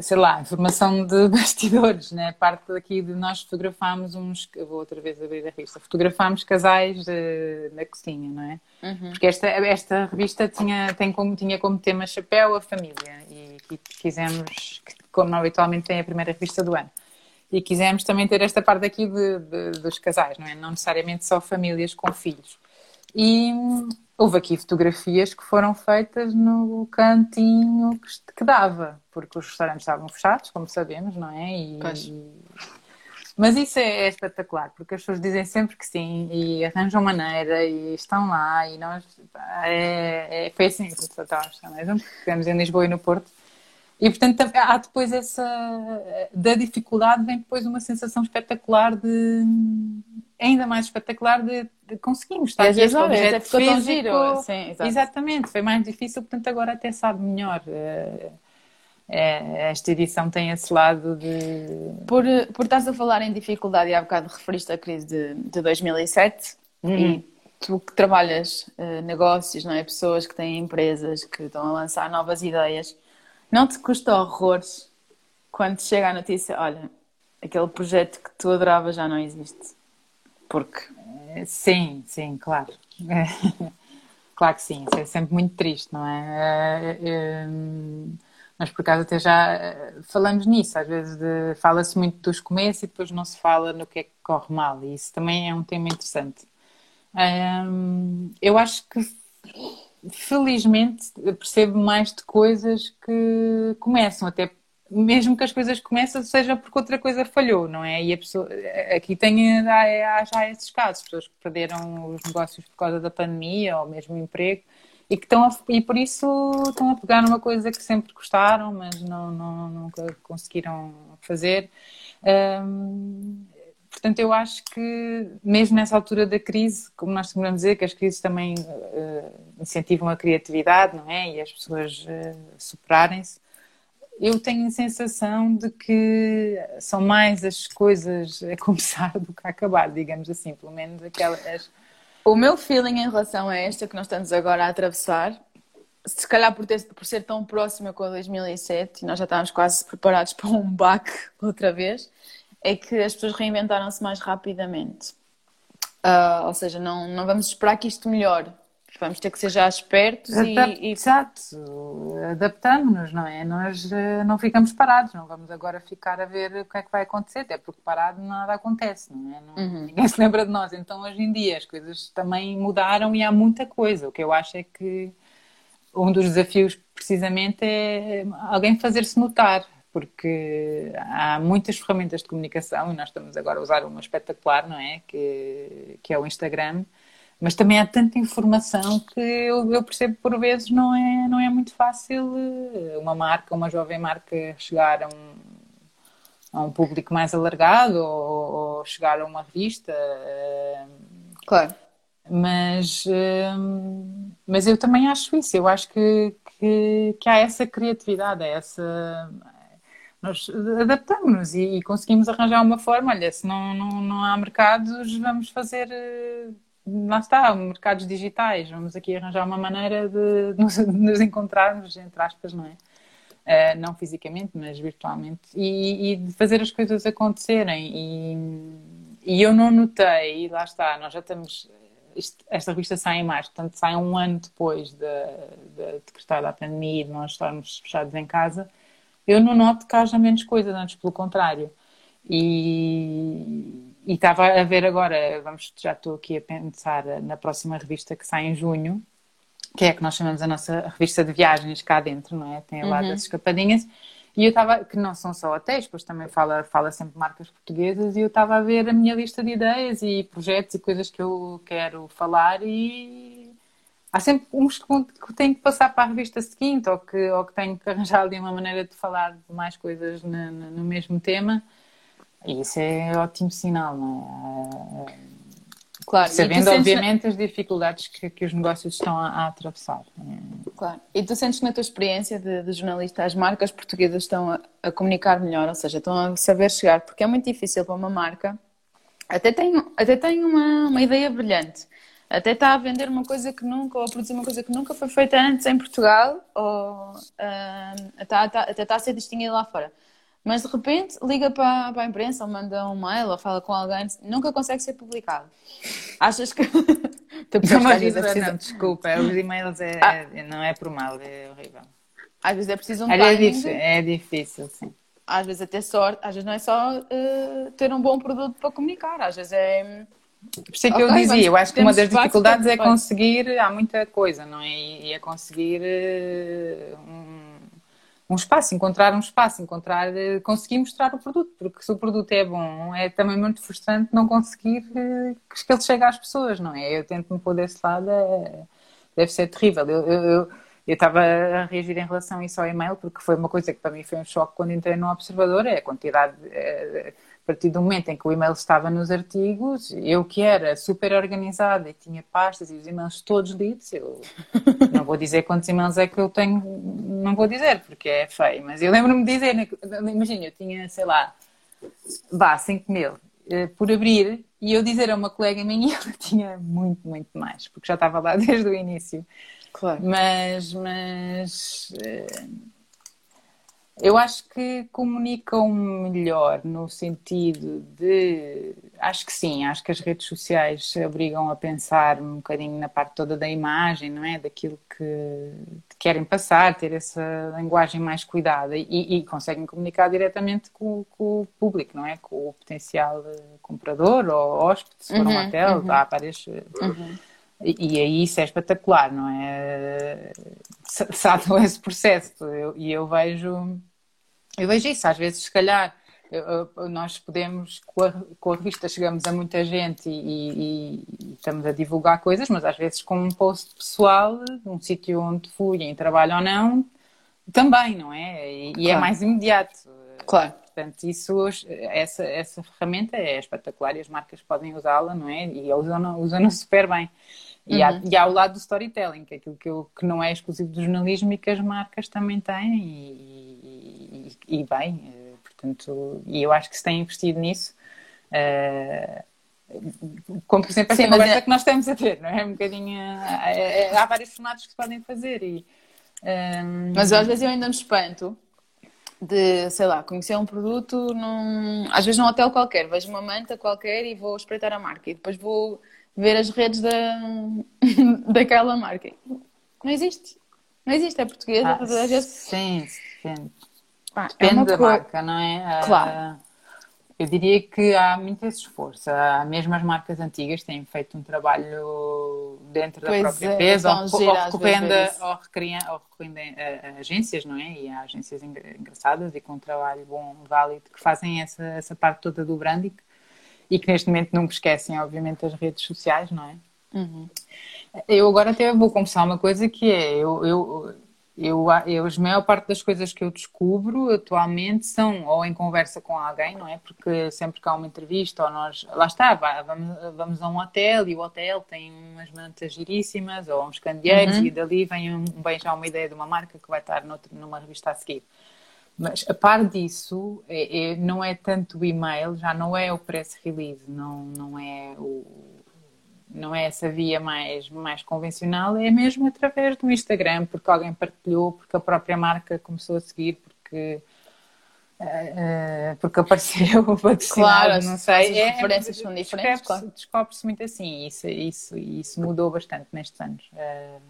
sei lá, informação de [LAUGHS] bastidores, né? Parte daqui de nós fotografámos uns, eu vou outra vez abrir a revista, fotografámos casais de, na cozinha, não é? Uhum. Porque esta, esta revista tinha, tem como, tinha como tema chapéu a família e, e quisemos, como habitualmente tem a primeira revista do ano, e quisemos também ter esta parte aqui de, de, dos casais, não é? Não necessariamente só famílias com filhos. E houve aqui fotografias que foram feitas no cantinho que, que dava, porque os restaurantes estavam fechados, como sabemos, não é? E, Mas isso é, é, espetacular, porque as pessoas dizem sempre que sim e arranjam maneira e estão lá e nós é, é, foi assim que estávamos também, ficamos em Lisboa e no Porto e portanto há depois essa da dificuldade vem depois uma sensação espetacular de ainda mais espetacular de, de conseguirmos estar aqui este objeto ficou físico. Tão giro. Sim, Exatamente, foi mais difícil, portanto agora até sabe melhor. É, é, esta edição tem esse lado de... Por, por estás a falar em dificuldade, e há bocado referiste a crise de, de 2007, uhum. e tu que trabalhas uh, negócios, não é? pessoas que têm empresas, que estão a lançar novas ideias, não te custa horrores quando chega a notícia, olha, aquele projeto que tu adoravas já não existe? Porque. Sim, sim, claro. [LAUGHS] claro que sim, isso é sempre muito triste, não é? Mas por acaso até já eh, falamos nisso, às vezes fala-se muito dos começos e depois não se fala no que é que corre mal, e isso também é um tema interessante. eu acho que felizmente percebo mais de coisas que começam, até mesmo que as coisas comecem, seja porque outra coisa falhou, não é? E a pessoa, aqui tem há, há já esses casos, pessoas que perderam os negócios por causa da pandemia ou mesmo emprego e que estão a, e por isso estão a pegar numa coisa que sempre gostaram, mas não, não nunca conseguiram fazer. Hum, portanto, eu acho que mesmo nessa altura da crise, como nós costumamos dizer, que as crises também uh, incentivam a criatividade, não é? E as pessoas uh, superarem-se eu tenho a sensação de que são mais as coisas a começar do que a acabar, digamos assim, pelo menos aquelas. O meu feeling em relação a esta que nós estamos agora a atravessar, se calhar por, ter, por ser tão próxima com a 2007 e nós já estávamos quase preparados para um baque [LAUGHS] outra vez, é que as pessoas reinventaram-se mais rapidamente. Uh, ou seja, não, não vamos esperar que isto melhore. Vamos ter que ser já espertos Adap e, e... Exato, adaptamos-nos, não é? Nós uh, não ficamos parados, não vamos agora ficar a ver o que é que vai acontecer, até porque parado nada acontece, não é? Não, uhum. Ninguém [LAUGHS] se lembra de nós. Então, hoje em dia, as coisas também mudaram e há muita coisa. O que eu acho é que um dos desafios, precisamente, é alguém fazer-se notar porque há muitas ferramentas de comunicação e nós estamos agora a usar uma espetacular, não é? Que, que é o Instagram, mas também há tanta informação que eu, eu, percebo por vezes não é, não é muito fácil eh, uma marca, uma jovem marca chegar a um, a um público mais alargado ou, ou chegar a uma revista. Eh, claro. Mas, eh, mas eu também acho isso, eu acho que, que, que há essa criatividade, essa, nós adaptamos-nos e, e, conseguimos arranjar uma forma. Olha, se não, não, não há mercados, vamos fazer. Lá está, mercados digitais. Vamos aqui arranjar uma maneira de, de, [LAUGHS] nos, de nos, encontrarmos, entre aspas, não é? Uh, não fisicamente, mas virtualmente. E, e, de fazer as coisas acontecerem. E, e eu não notei, lá está, nós já estamos. Isto, esta revista sai em março, portanto sai um ano depois de, de decretada a pandemia e de nós estarmos fechados em casa eu não noto que haja menos coisas, antes pelo contrário. E, e estava a ver agora, vamos, já estou aqui a pensar na próxima revista que sai em junho, que é a que nós chamamos a nossa revista de viagens cá dentro, não é? Tem lá uhum. das escapadinhas. E eu estava, que não são só hotéis, pois também fala, fala sempre marcas portuguesas, e eu estava a ver a minha lista de ideias e projetos e coisas que eu quero falar e há sempre uns que têm que passar para a revista seguinte ou que, ou que têm que arranjar ali uma maneira de falar de mais coisas no, no mesmo tema. E isso é ótimo sinal, não é? Claro. Sabendo, obviamente, as dificuldades que, que os negócios estão a, a, atravessar. Claro. E tu sentes que na tua experiência de, de jornalista as marcas portuguesas estão a, a, comunicar melhor, ou seja, estão a saber chegar, porque é muito difícil para uma marca. Até tem, até tem uma, uma ideia brilhante, até está a vender uma coisa que nunca, ou a produzir uma coisa que nunca foi feita antes em Portugal, ou uh, até, até está a ser distinguida lá fora. Mas de repente liga para, para a imprensa, ou manda um mail, ou fala com alguém, nunca consegue ser publicado. Achas que. [LAUGHS] tu não, é preciso... não, desculpa, os e-mails é, ah. é, não é por mal, é horrível. Às vezes é preciso um é difícil, é difícil, sim. Às vezes até sorte, às vezes não é só uh, ter um bom produto para comunicar, às vezes é por isso é que okay, eu dizia, eu acho que uma das dificuldades é conseguir, há muita coisa, não é? E é conseguir uh, um, um, espaço, encontrar um espaço, encontrar, uh, conseguir mostrar o produto, porque se o produto é bom, é também muito frustrante não conseguir uh, que ele chegue às pessoas, não é? Eu tento me pôr desse lado, é, deve ser terrível. Eu, eu, eu, eu estava a reagir em relação a isso ao e-mail, porque foi uma coisa que para mim foi um choque quando entrei no Observador, é a quantidade a partir do momento em que o e-mail estava nos artigos, eu que era super organizada e tinha pastas e os e-mails todos lidos, eu [LAUGHS] não vou dizer quantos e-mails é que eu tenho, não vou dizer, porque é feio, mas eu lembro-me de dizer, imagina, eu tinha, sei lá, vá, 5 mil eh, por abrir, e eu dizer a uma colega minha, [LAUGHS] ela tinha muito, muito mais, porque já estava lá [LAUGHS] desde o início. Claro. Mas, mas eh, eu acho que comunicam melhor no sentido de. Acho que sim, acho que as redes sociais obrigam a pensar um bocadinho na parte toda da imagem, não é? Daquilo que querem passar, ter essa linguagem mais cuidada e, e conseguem comunicar diretamente com, com, o público, não é? Com o potencial comprador ou hóspede, se for uhum, um hotel, uhum. há várias. Uhum. E, e, aí isso é espetacular, não é? Saltam esse processo. E eu, eu, vejo, eu vejo isso, às vezes, se calhar, eu, eu, nós podemos, com a, com a, revista, chegamos a muita gente e, e, e, estamos a divulgar coisas, mas às vezes com um post pessoal, num sítio onde fui, em trabalho ou não, também, não é? E, é claro. é mais imediato. Claro. Portanto, isso, essa, essa ferramenta é espetacular e as marcas podem usá-la, não é? E usam-na usam super bem. E, há, uhum. e há o lado do storytelling, que é aquilo que, eu, que não é exclusivo do jornalismo e que as marcas também têm, e, e, e bem, eh, portanto, e eu acho que se tem investido nisso. Uh, como por exemplo essa Sim, conversa é... que nós estamos a ter, não é? Um bocadinho. É, é, há vários formatos que se podem fazer. E, um... Mas às vezes eu ainda me espanto de, sei lá, conhecer um produto num, às vezes num hotel qualquer, vejo uma manta qualquer e vou espreitar a marca e depois vou ver as redes da, [LAUGHS] daquela marca. Não existe. Não existe, é portuguesa. Ah, vezes... Sim, depende. Ah, depende é da marca, não é? Claro. Eu diria que há muito esse esforço. Há mesmo as marcas antigas têm feito um trabalho dentro da Pois própria é, empresa, então ou, recorrendo, ou recorrendo, ou recorrendo a, agências, não é? E há agências engra- engraçadas e com um trabalho bom, válido, que fazem essa, essa parte toda do branding e que neste momento não esquecem, obviamente, as redes sociais, não é? Uhum. Eu agora até vou confessar uma coisa que é, eu, eu, eu, eu, a maior parte das coisas que eu descubro atualmente são ou em conversa com alguém, não é? Porque sempre que há uma entrevista ou nós, lá está, vamos, vamos a um hotel e o hotel tem umas mantas giríssimas ou uns candeeiros Uhum. e dali vem, um, vem já uma ideia de uma marca que vai estar noutro, numa revista a seguir. Mas a par disso, é- é- não é tanto o e-mail, já não é o press release, não, não é o, não é essa via mais, mais convencional, é mesmo através do Instagram, porque alguém partilhou, porque a própria marca começou a seguir, porque, eh, eh, porque apareceu [LAUGHS] patrocinado, Claro, não sei. as referências são diferentes, descobre-se- claro. Descobre-se muito assim, e isso, isso, isso mudou bastante nestes anos. Eh,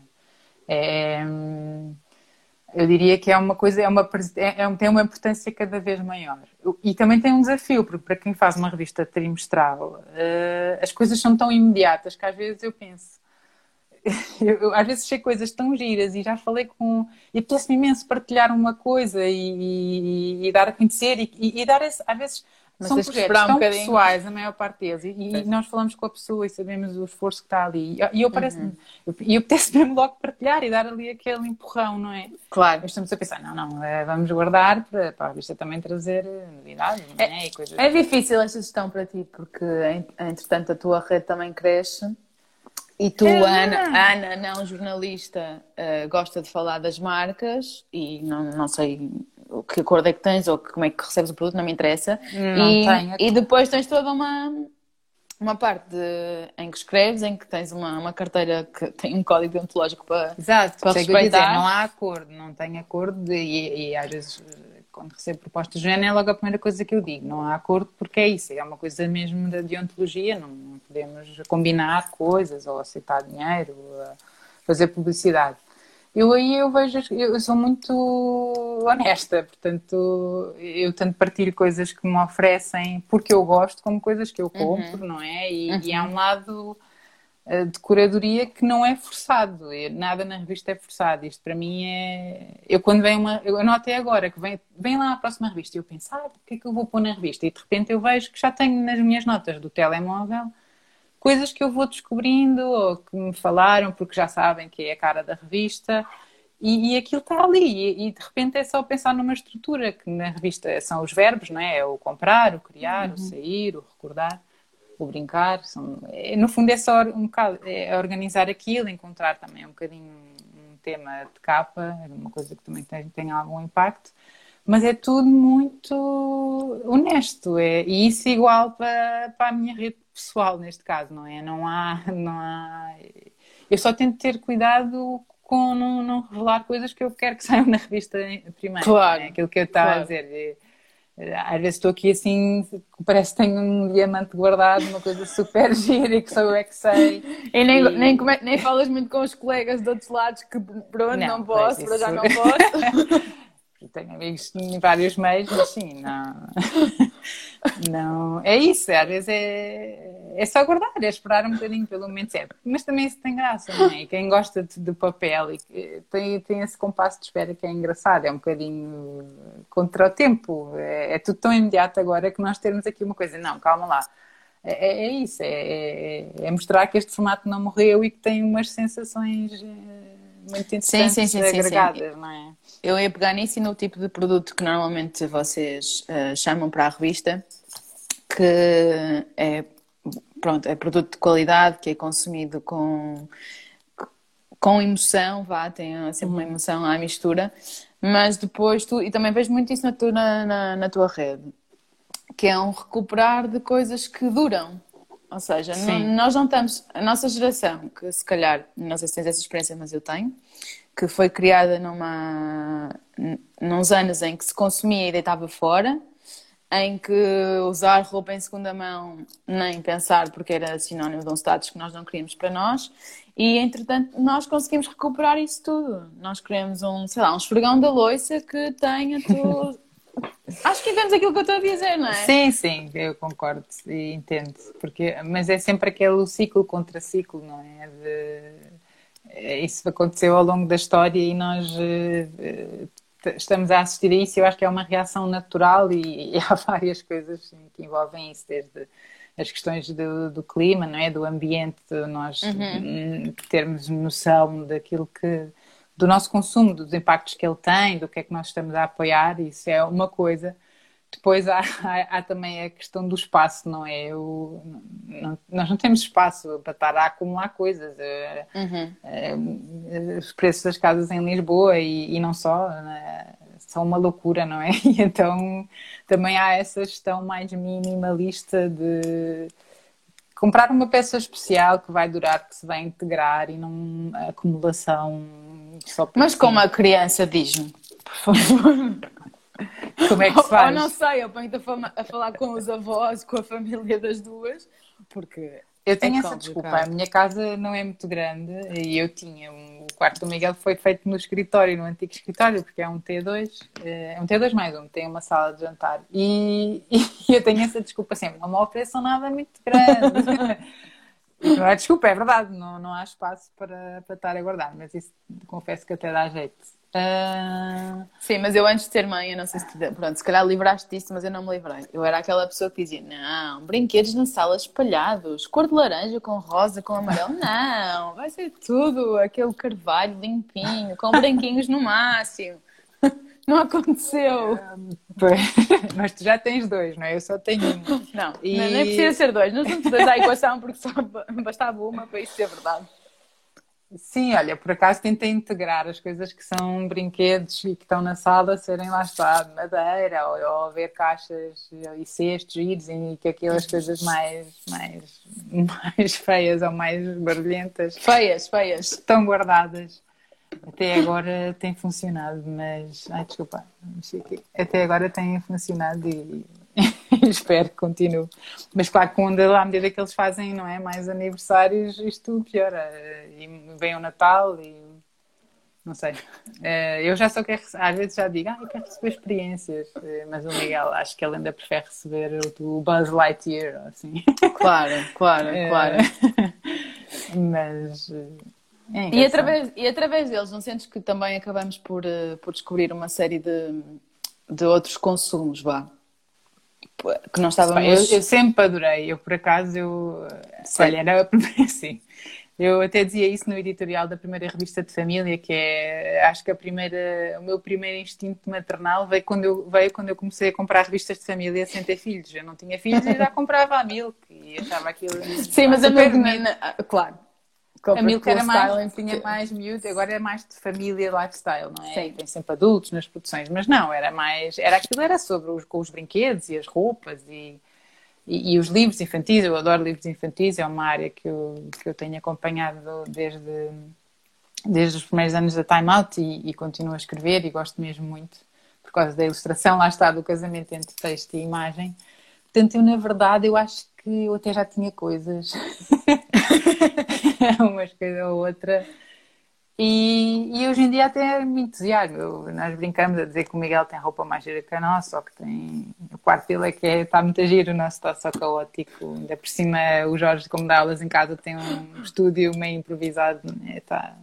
é, hum, eu diria que é uma coisa, é uma, é, é tem uma importância cada vez maior. E também tem um desafio, porque para quem faz uma revista trimestral, eh, as coisas são tão imediatas que às vezes eu penso. [LAUGHS] Eu, eu às vezes sei coisas tão giras e já falei com. E apetece-me imenso partilhar uma coisa e, e- e dar a conhecer e, e- e dar esse. Às vezes Mas são projetos um tão bocadinho. pessoais, a maior parte deles, e, e nós falamos com a pessoa e sabemos o esforço que está ali. E eu parece Uhum. E eu apetece [LAUGHS] mesmo logo partilhar e dar ali aquele empurrão, não é? Claro. Mas estamos a pensar, não, não, eh, vamos guardar para, para a revista também trazer eh, novidades, não é? Coisas. É difícil esta gestão para ti, porque en- entretanto a tua rede também cresce e tu, É. Ana, Ana, não jornalista, eh, gosta de falar das marcas e não, não sei o que acordo é que tens ou como é que recebes o produto, não me interessa. Não e, tenho. e depois tens toda uma, uma parte de- em que escreves, em que tens uma, uma carteira que tem um código deontológico para. Exato, para ia dizer, respeitar. não há acordo, não tenho acordo de- e, e às vezes eh, quando recebo propostas do género é logo a primeira coisa que eu digo, não há acordo porque é isso, é uma coisa mesmo da deontologia, não, não podemos combinar coisas ou aceitar dinheiro, ou, eh, fazer publicidade. Eu aí eu vejo, eu sou muito honesta, portanto, eu tanto partilho coisas que me oferecem porque eu gosto, como coisas que eu compro, não é? E, e há um lado eh, de curadoria que não é forçado, Eu- nada na revista é forçado. Isto para mim é. Eu quando vem uma. Eu notei agora que vem, vem lá a próxima revista e eu penso, ah, o que é que eu vou pôr na revista? E de repente eu vejo que já tenho nas minhas notas do telemóvel coisas que eu vou descobrindo ou que me falaram porque já sabem que é a cara da revista e, e aquilo está ali e, e de repente é só pensar numa estrutura que na revista são os verbos, não é? É o comprar, o criar, o sair, o recordar, o brincar. São, é, no fundo é só um bocado é organizar aquilo, encontrar também um bocadinho um tema de capa, uma coisa que também tem, tem algum impacto. Mas é tudo muito honesto, é, e isso igual para, para a minha rede pessoal, neste caso, não é? Não há, não há. Eu só tento ter cuidado com não, não revelar coisas que eu quero que saiam na revista primeiro. Claro, não é? Aquilo que eu estava claro. a dizer. é, Às vezes estou aqui assim, parece que tenho um diamante guardado, uma coisa super [LAUGHS] gira e que só eu é que sei. E nem, E- nem, nem falas muito com os colegas de outros lados que pronto, não, Não, posso, para já não posso. [LAUGHS] [LAUGHS] Tenho amigos em vários meios, mas sim, não. [LAUGHS] Não, é isso, às vezes é, é só guardar, é esperar um bocadinho pelo momento certo. Mas também isso tem graça, não é? E quem gosta de, papel e tem, tem esse compasso de espera que é engraçado, é um bocadinho contra o tempo. É, é tudo tão imediato agora que nós termos aqui uma coisa, não, calma lá. É, é- é isso, é, é- é mostrar que este formato não morreu e que tem umas sensações eh, muito interessantes sim, sim, sim. agregadas, não é? Eu ia pegar nisso e no tipo de produto que normalmente vocês eh, chamam para a revista, que é, pronto, é produto de qualidade, que é consumido com, com emoção, vá, tem sempre uma emoção à mistura, mas depois tu, e também vejo muito isso na tua, na, na, na tua rede, que é um recuperar de coisas que duram. Ou seja, nós não estamos. A nossa geração, que se calhar, não sei se tens essa experiência, mas eu tenho, que foi criada numa, nos anos em que se consumia e deitava fora, em que usar roupa em segunda mão nem pensar porque era sinónimo de um status que nós não queríamos para nós e entretanto nós conseguimos recuperar isso tudo nós queremos um, sei lá, um esfregão da loiça que tenha tudo [LAUGHS] acho que entendemos aquilo que eu estou a dizer, não é? Sim, sim, eu concordo e entendo porque, mas é sempre aquele ciclo contra ciclo, não é? De, isso aconteceu ao longo da história e nós uh, estamos a assistir a isso, eu acho que é uma reação natural e, [LAUGHS] e há várias coisas que envolvem isso, desde as questões do, do clima, não é? Do ambiente, nós uhum. termos noção daquilo que do nosso consumo, dos impactos que ele tem, do que é que nós estamos a apoiar, isso é uma coisa. Depois há, [LAUGHS] há, há também a questão do espaço, não é? O, não, nós não temos espaço para estar a acumular coisas. Eh, uhum. Eh, os preços das casas em Lisboa e, e não só né? são uma loucura, não é? E [LAUGHS] então também há essa gestão mais minimalista de comprar uma peça especial que vai durar, que se vai integrar e não acumulação só Mas como a criança diz-me, por favor. [LAUGHS] Como é que se faz? Ou não sei, eu ponho-te a, falar com os avós, com a família das duas, porque. Eu tenho é essa desculpa, a minha casa não é muito grande e eu tinha um, o quarto do Miguel foi feito no escritório, no antigo escritório, porque é um T2, eh, é um T2 mais um, tem uma sala de jantar. E, [LAUGHS] e eu tenho essa desculpa sempre, não me ofereçam nada muito grande. [LAUGHS] Não é desculpa, é verdade, não, não há espaço para, para estar a guardar, mas isso confesso que até dá jeito. Uh... Sim, mas eu antes de ter mãe, eu não sei se te... pronto, se calhar livraste disso, mas eu não me livrei. Eu era aquela pessoa que dizia: não, brinquedos na sala espalhados, cor de laranja com rosa, com amarelo, [LAUGHS] não, vai ser tudo aquele carvalho limpinho, com branquinhos no máximo. [LAUGHS] Não aconteceu. [LAUGHS] Mas tu já tens dois, não é? Eu só tenho um. Não, e... nem precisa ser dois. Não somos dois à equação porque só bastava uma para isso ser verdade. Sim, olha, por acaso tentei integrar as coisas que são brinquedos e que estão na sala serem lá está de madeira ou, ou haver caixas e cestos giros e que aquelas coisas mais, mais, [LAUGHS] mais feias ou mais barulhentas. Feias, feias. Estão guardadas. Até agora tem funcionado, mas. Ai, desculpa, até agora tem funcionado e [LAUGHS] espero que continue. Mas claro quando, à medida que eles fazem, não é? Mais aniversários, isto piora. E vem o Natal e. Não sei. Eh, eu já só quero. Às vezes já digo, ah, eu quero receber experiências. Eh, mas o Miguel, acho que ele ainda prefere receber o Buzz Lightyear, assim. Claro, claro, eh, claro. [LAUGHS] Mas é e, através, e através deles, não sentes que também acabamos por, por descobrir uma série de, de outros consumos, vá? Que não estávamos... Eu, eu sempre adorei, eu por acaso, eu... Olha, era [LAUGHS] assim, eu até dizia isso no editorial da primeira revista de família, que é, acho que a primeira, o meu primeiro instinto maternal veio quando eu, veio quando eu comecei a comprar revistas de família sem ter filhos. Eu não tinha filhos e já comprava a Milk e achava aquilo... Sim, mas a Milk, claro, a Milk era mais, tinha mais miúdo, agora é mais de família lifestyle, não é? Sim. Tem sempre adultos nas produções, mas não, era mais, era aquilo era sobre os, com os brinquedos e as roupas e, e, e, os livros infantis, eu adoro livros infantis, é uma área que eu, que eu tenho acompanhado desde, desde os primeiros anos da Time Out e, e continuo a escrever e gosto mesmo muito por causa da ilustração, lá está, do casamento entre texto e imagem. Portanto, eu na verdade, eu acho que eu até já tinha coisas [LAUGHS] umas coisas ou outra. E, e, hoje em dia até me entusiasmo. Eu, nós brincamos a dizer que o Miguel tem roupa mais gira que a nossa, só que tem. O quarto dele é que é, está muito giro, o nosso está só caótico. Ainda por cima, o Jorge, como dá aulas em casa, tem um estúdio meio improvisado. Né? Tá...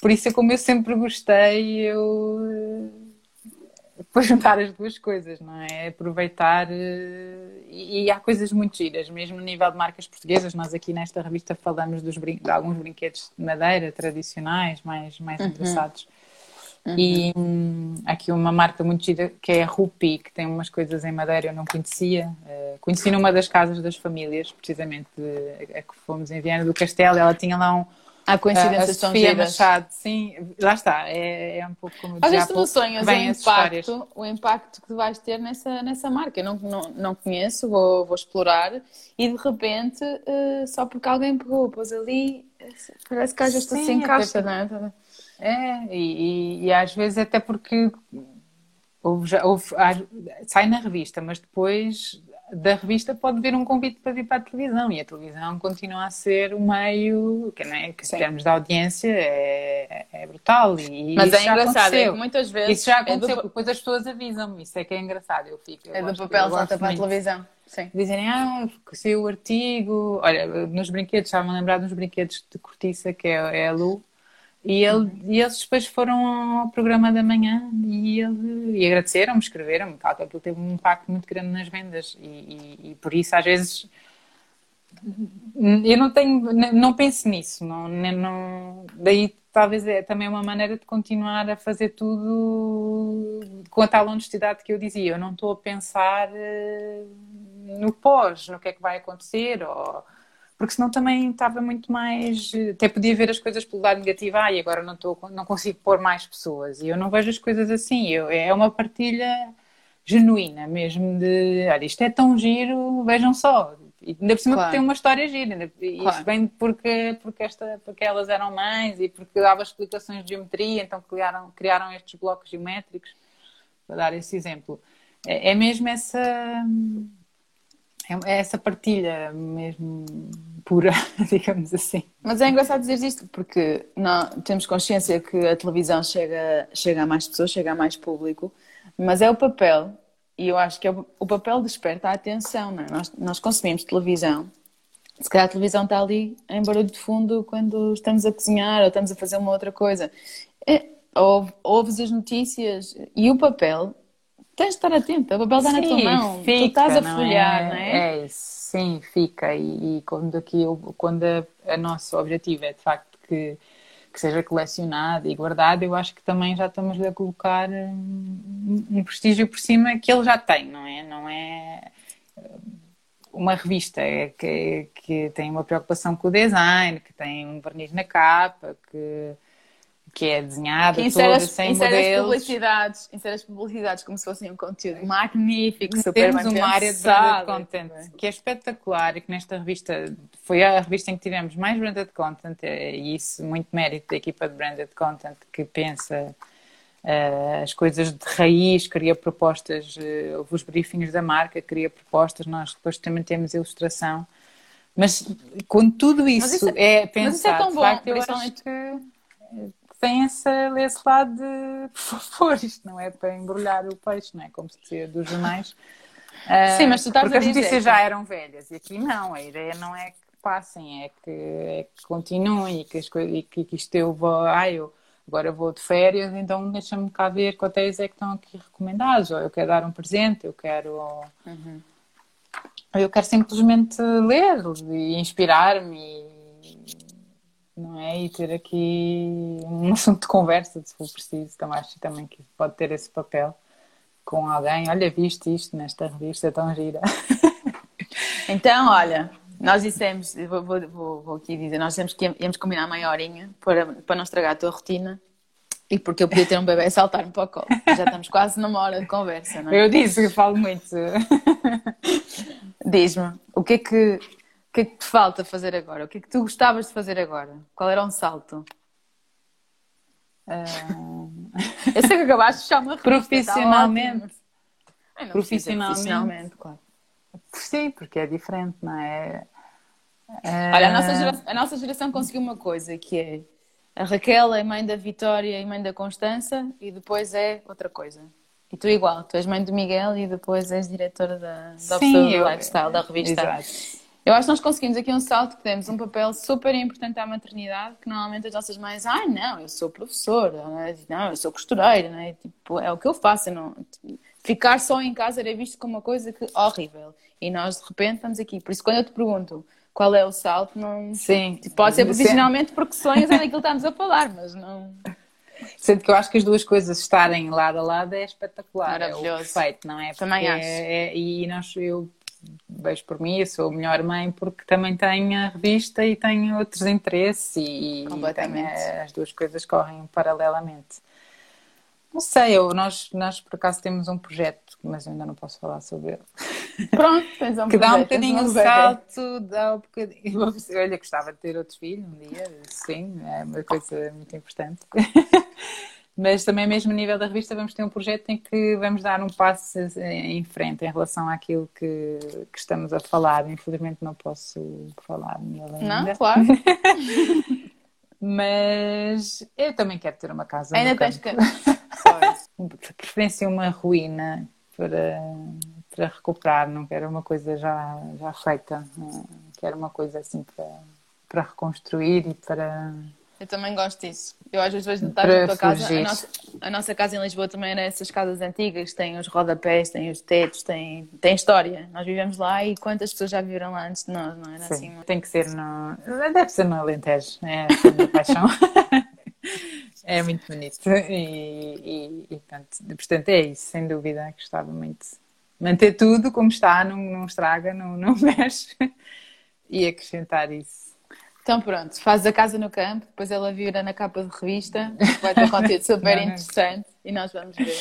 Por isso, como eu sempre gostei, eu [LAUGHS] depois juntar as duas coisas, não é? Aproveitar eh, e, e, há coisas muito giras, mesmo no nível de marcas portuguesas. Nós aqui nesta revista falamos dos brin... de alguns brinquedos de madeira tradicionais, mais, mais uhum. engraçados. Uhum. E hum, aqui uma marca muito gira que é a Rupi, que tem umas coisas em madeira eu não conhecia. Uh, conheci numa das casas das famílias, precisamente a que fomos em Viana do Castelo. Ela tinha lá um, Há coincidências a tão Sofia giras. Machado, sim, lá está, é, é um pouco como Às vezes tu não sonhas o impacto, o impacto que tu vais ter nessa, nessa marca. Eu não, não, não conheço, vou, vou explorar e de repente, eh, só porque alguém pegou, pôs ali, parece que às vezes tu se encaixa, porque- não é? É, e, e- e às vezes até porque houve já- houve- sai na revista, mas depois da revista pode vir um convite para vir para a televisão e a televisão continua a ser o meio que, é, que em termos de audiência é, é brutal e Mas é engraçado, é que muitas vezes Isso já é do- aconteceu, porque depois as pessoas avisam-me, isso é que é engraçado, eu fico. eu é do papel salta para a televisão. Sim. Dizerem, ah, saiu o artigo. Olha, nos brinquedos, estavam a lembrar dos brinquedos de cortiça, que é, é a Lu. E, ele, e eles depois foram ao programa da manhã e, ele, e agradeceram-me, escreveram-me, tal, aquilo teve um impacto muito grande nas vendas. E, e- e por isso, às vezes, eu não tenho, não penso nisso. Não, não, daí talvez é também uma maneira de continuar a fazer tudo com a tal honestidade que eu dizia. Eu não estou a pensar eh, no pós, no que é que vai acontecer, ou... porque senão também estava muito mais. Até podia ver as coisas pelo lado negativo, ah, e agora não, estou, não consigo pôr mais pessoas. E eu não vejo as coisas assim. Eu, é uma partilha genuína mesmo de olha, isto é tão giro, vejam só. E ainda por cima Claro. tem uma história gira. E Claro. isto vem porque, porque, esta, porque elas eram mães e porque dava explicações de geometria, então criaram, criaram estes blocos geométricos, para dar esse exemplo. É, é mesmo essa. É essa partilha mesmo pura, [LAUGHS] digamos assim. Mas é engraçado dizer isto porque não, temos consciência que a televisão chega, chega a mais pessoas, chega a mais público, mas é o papel, e eu acho que é o, o papel desperta a atenção, não é? Nós, nós consumimos televisão, se calhar a televisão está ali em barulho de fundo quando estamos a cozinhar ou estamos a fazer uma outra coisa. É, ou, ouves as notícias e o papel, tens de estar atento, o papel está na tua Sim, mão, tu fica, estás a não folhear, é? não é? É isso, sim, fica. E, e quando, aqui, eu- quando a, a nosso objetivo é de facto que, que seja colecionado e guardado, eu acho que também já estamos a colocar um, um prestígio por cima que ele já tem, não é? Não é uma revista é que, que tem uma preocupação com o design, que tem um verniz na capa, que, que é desenhada Que insere toda as, sem insere as modelos. publicidades, insere as publicidades como se fossem um conteúdo magnífico, super Temos uma área de branded content que é espetacular e que nesta revista foi a revista em que tivemos mais branded content eh, e isso muito mérito da equipa de branded content que pensa eh, as coisas de raiz, cria propostas, eh, houve os briefings da marca, cria propostas, nós depois também temos ilustração. Mas com tudo isso, isso é, é- pensado, mas isso é tão bom, facto, eu acho que tem esse, esse lado de por favor, isto não é para embrulhar o peixe, não é como se dizia dos jornais. Ah, Sim, mas tu estás porque a as dizer notícias que- já eram velhas e aqui não, a ideia não é que passem, é que, é que continuem e que, as coisas, e que, que isto eu vou, ah, eu agora vou de férias, então deixa-me cá ver que hotéis é que estão aqui recomendados, ou eu quero dar um presente, eu quero. Uhum. Eu quero simplesmente ler e inspirar-me e, não é? E ter aqui um [LAUGHS] assunto de conversa, se for preciso. Então acho também que pode ter esse papel com alguém. Olha, viste isto nesta revista tão gira. [LAUGHS] Então, olha, nós dissemos, vou, vou, vou, aqui dizer, nós dissemos que íamos combinar meia horinha para, para não estragar a tua rotina e porque eu podia ter um bebê a saltar-me para o colo. Já estamos quase numa hora de conversa, não é? Eu disse que falo muito. [LAUGHS] Diz-me, o que é que, o que é que te falta fazer agora? O que é que tu gostavas de fazer agora? Qual era um salto? Ah, Eu sei que acabaste de uma revista, Profissionalmente. Ai, Profissionalmente. profissionalmente, claro. sim, porque é diferente, não é? Olha, a nossa, geração, a nossa geração conseguiu uma coisa que é a Raquel é mãe da Vitória e mãe da Constança e depois é outra coisa. E tu igual, tu és mãe do Miguel e depois és diretora da, da Sim, eu- Lifestyle, da revista. Exato. Eu acho que nós conseguimos aqui um salto que temos um papel super importante à maternidade, que normalmente as nossas mães, ah, não, eu sou professora, não, é? não eu sou costureira, não é? Tipo, é o que eu faço. não... Ficar só em casa era visto como uma coisa que horrível. E nós, de repente, estamos aqui. Por isso, quando eu te pergunto qual é o salto, não. Sim. Tipo, Pode ser profissionalmente porque sonhos é daquilo que estamos a falar, mas não. Sendo que eu acho que as duas coisas estarem lado a lado é espetacular, é o Maravilhoso. perfeito, não é? Também acho. é- é- e nós, eu vejo por mim, eu sou a melhor mãe porque também tenho a revista e tenho outros interesses e, tenho, as duas coisas correm paralelamente. Não sei, eu, nós, nós por acaso temos um projeto, mas ainda não posso falar sobre ele. Pronto, tens um [LAUGHS] que dá um bocadinho o salto, dá um bocadinho. [LAUGHS] Olha, gostava de ter outros filhos um dia, sim, é uma coisa muito importante. [LAUGHS] mas também mesmo a nível da revista vamos ter um projeto em que vamos dar um passo em frente em relação àquilo que, que estamos a falar. Infelizmente não posso falar nele ainda. Não, claro. [LAUGHS] mas eu também quero ter uma casa. Ainda tens que [LAUGHS] preferência uma ruína para, para recuperar, não quero uma coisa já, já feita, quero uma coisa assim para, para reconstruir e para. Eu também gosto disso. Eu às vezes vejo estar na tua casa. A nossa, a nossa, casa em Lisboa também era essas casas antigas, tem os rodapés, tem os tetos, tem, tem história. Nós vivemos lá e quantas pessoas já viveram lá antes de nós, não era Sim, assim? Tem que ser no. Deve ser no Alentejo, é a minha paixão. [LAUGHS] É muito bonito. E, e, e pronto, portanto, é isso, sem dúvida. Gostava muito manter tudo como está, não, não estraga, não, não [LAUGHS] mexe e acrescentar isso. Então pronto, faz a casa no campo, depois ela vira na capa de revista, [LAUGHS] vai ter conteúdo super interessante e nós vamos ver.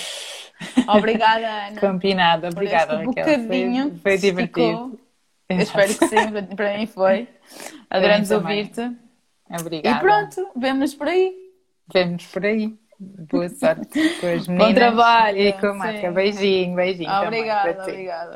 Obrigada, Ana. Combinado, obrigada. Um bocadinho. Foi, foi divertido. Espero que sim, para mim foi. Adoramos ouvir-te. Obrigada. E pronto, vemo-nos por aí. Vemos por aí. Boa sorte [LAUGHS] com as meninas. Bom trabalho. E com a marca. Beijinho, beijinho. Obrigada, obrigada.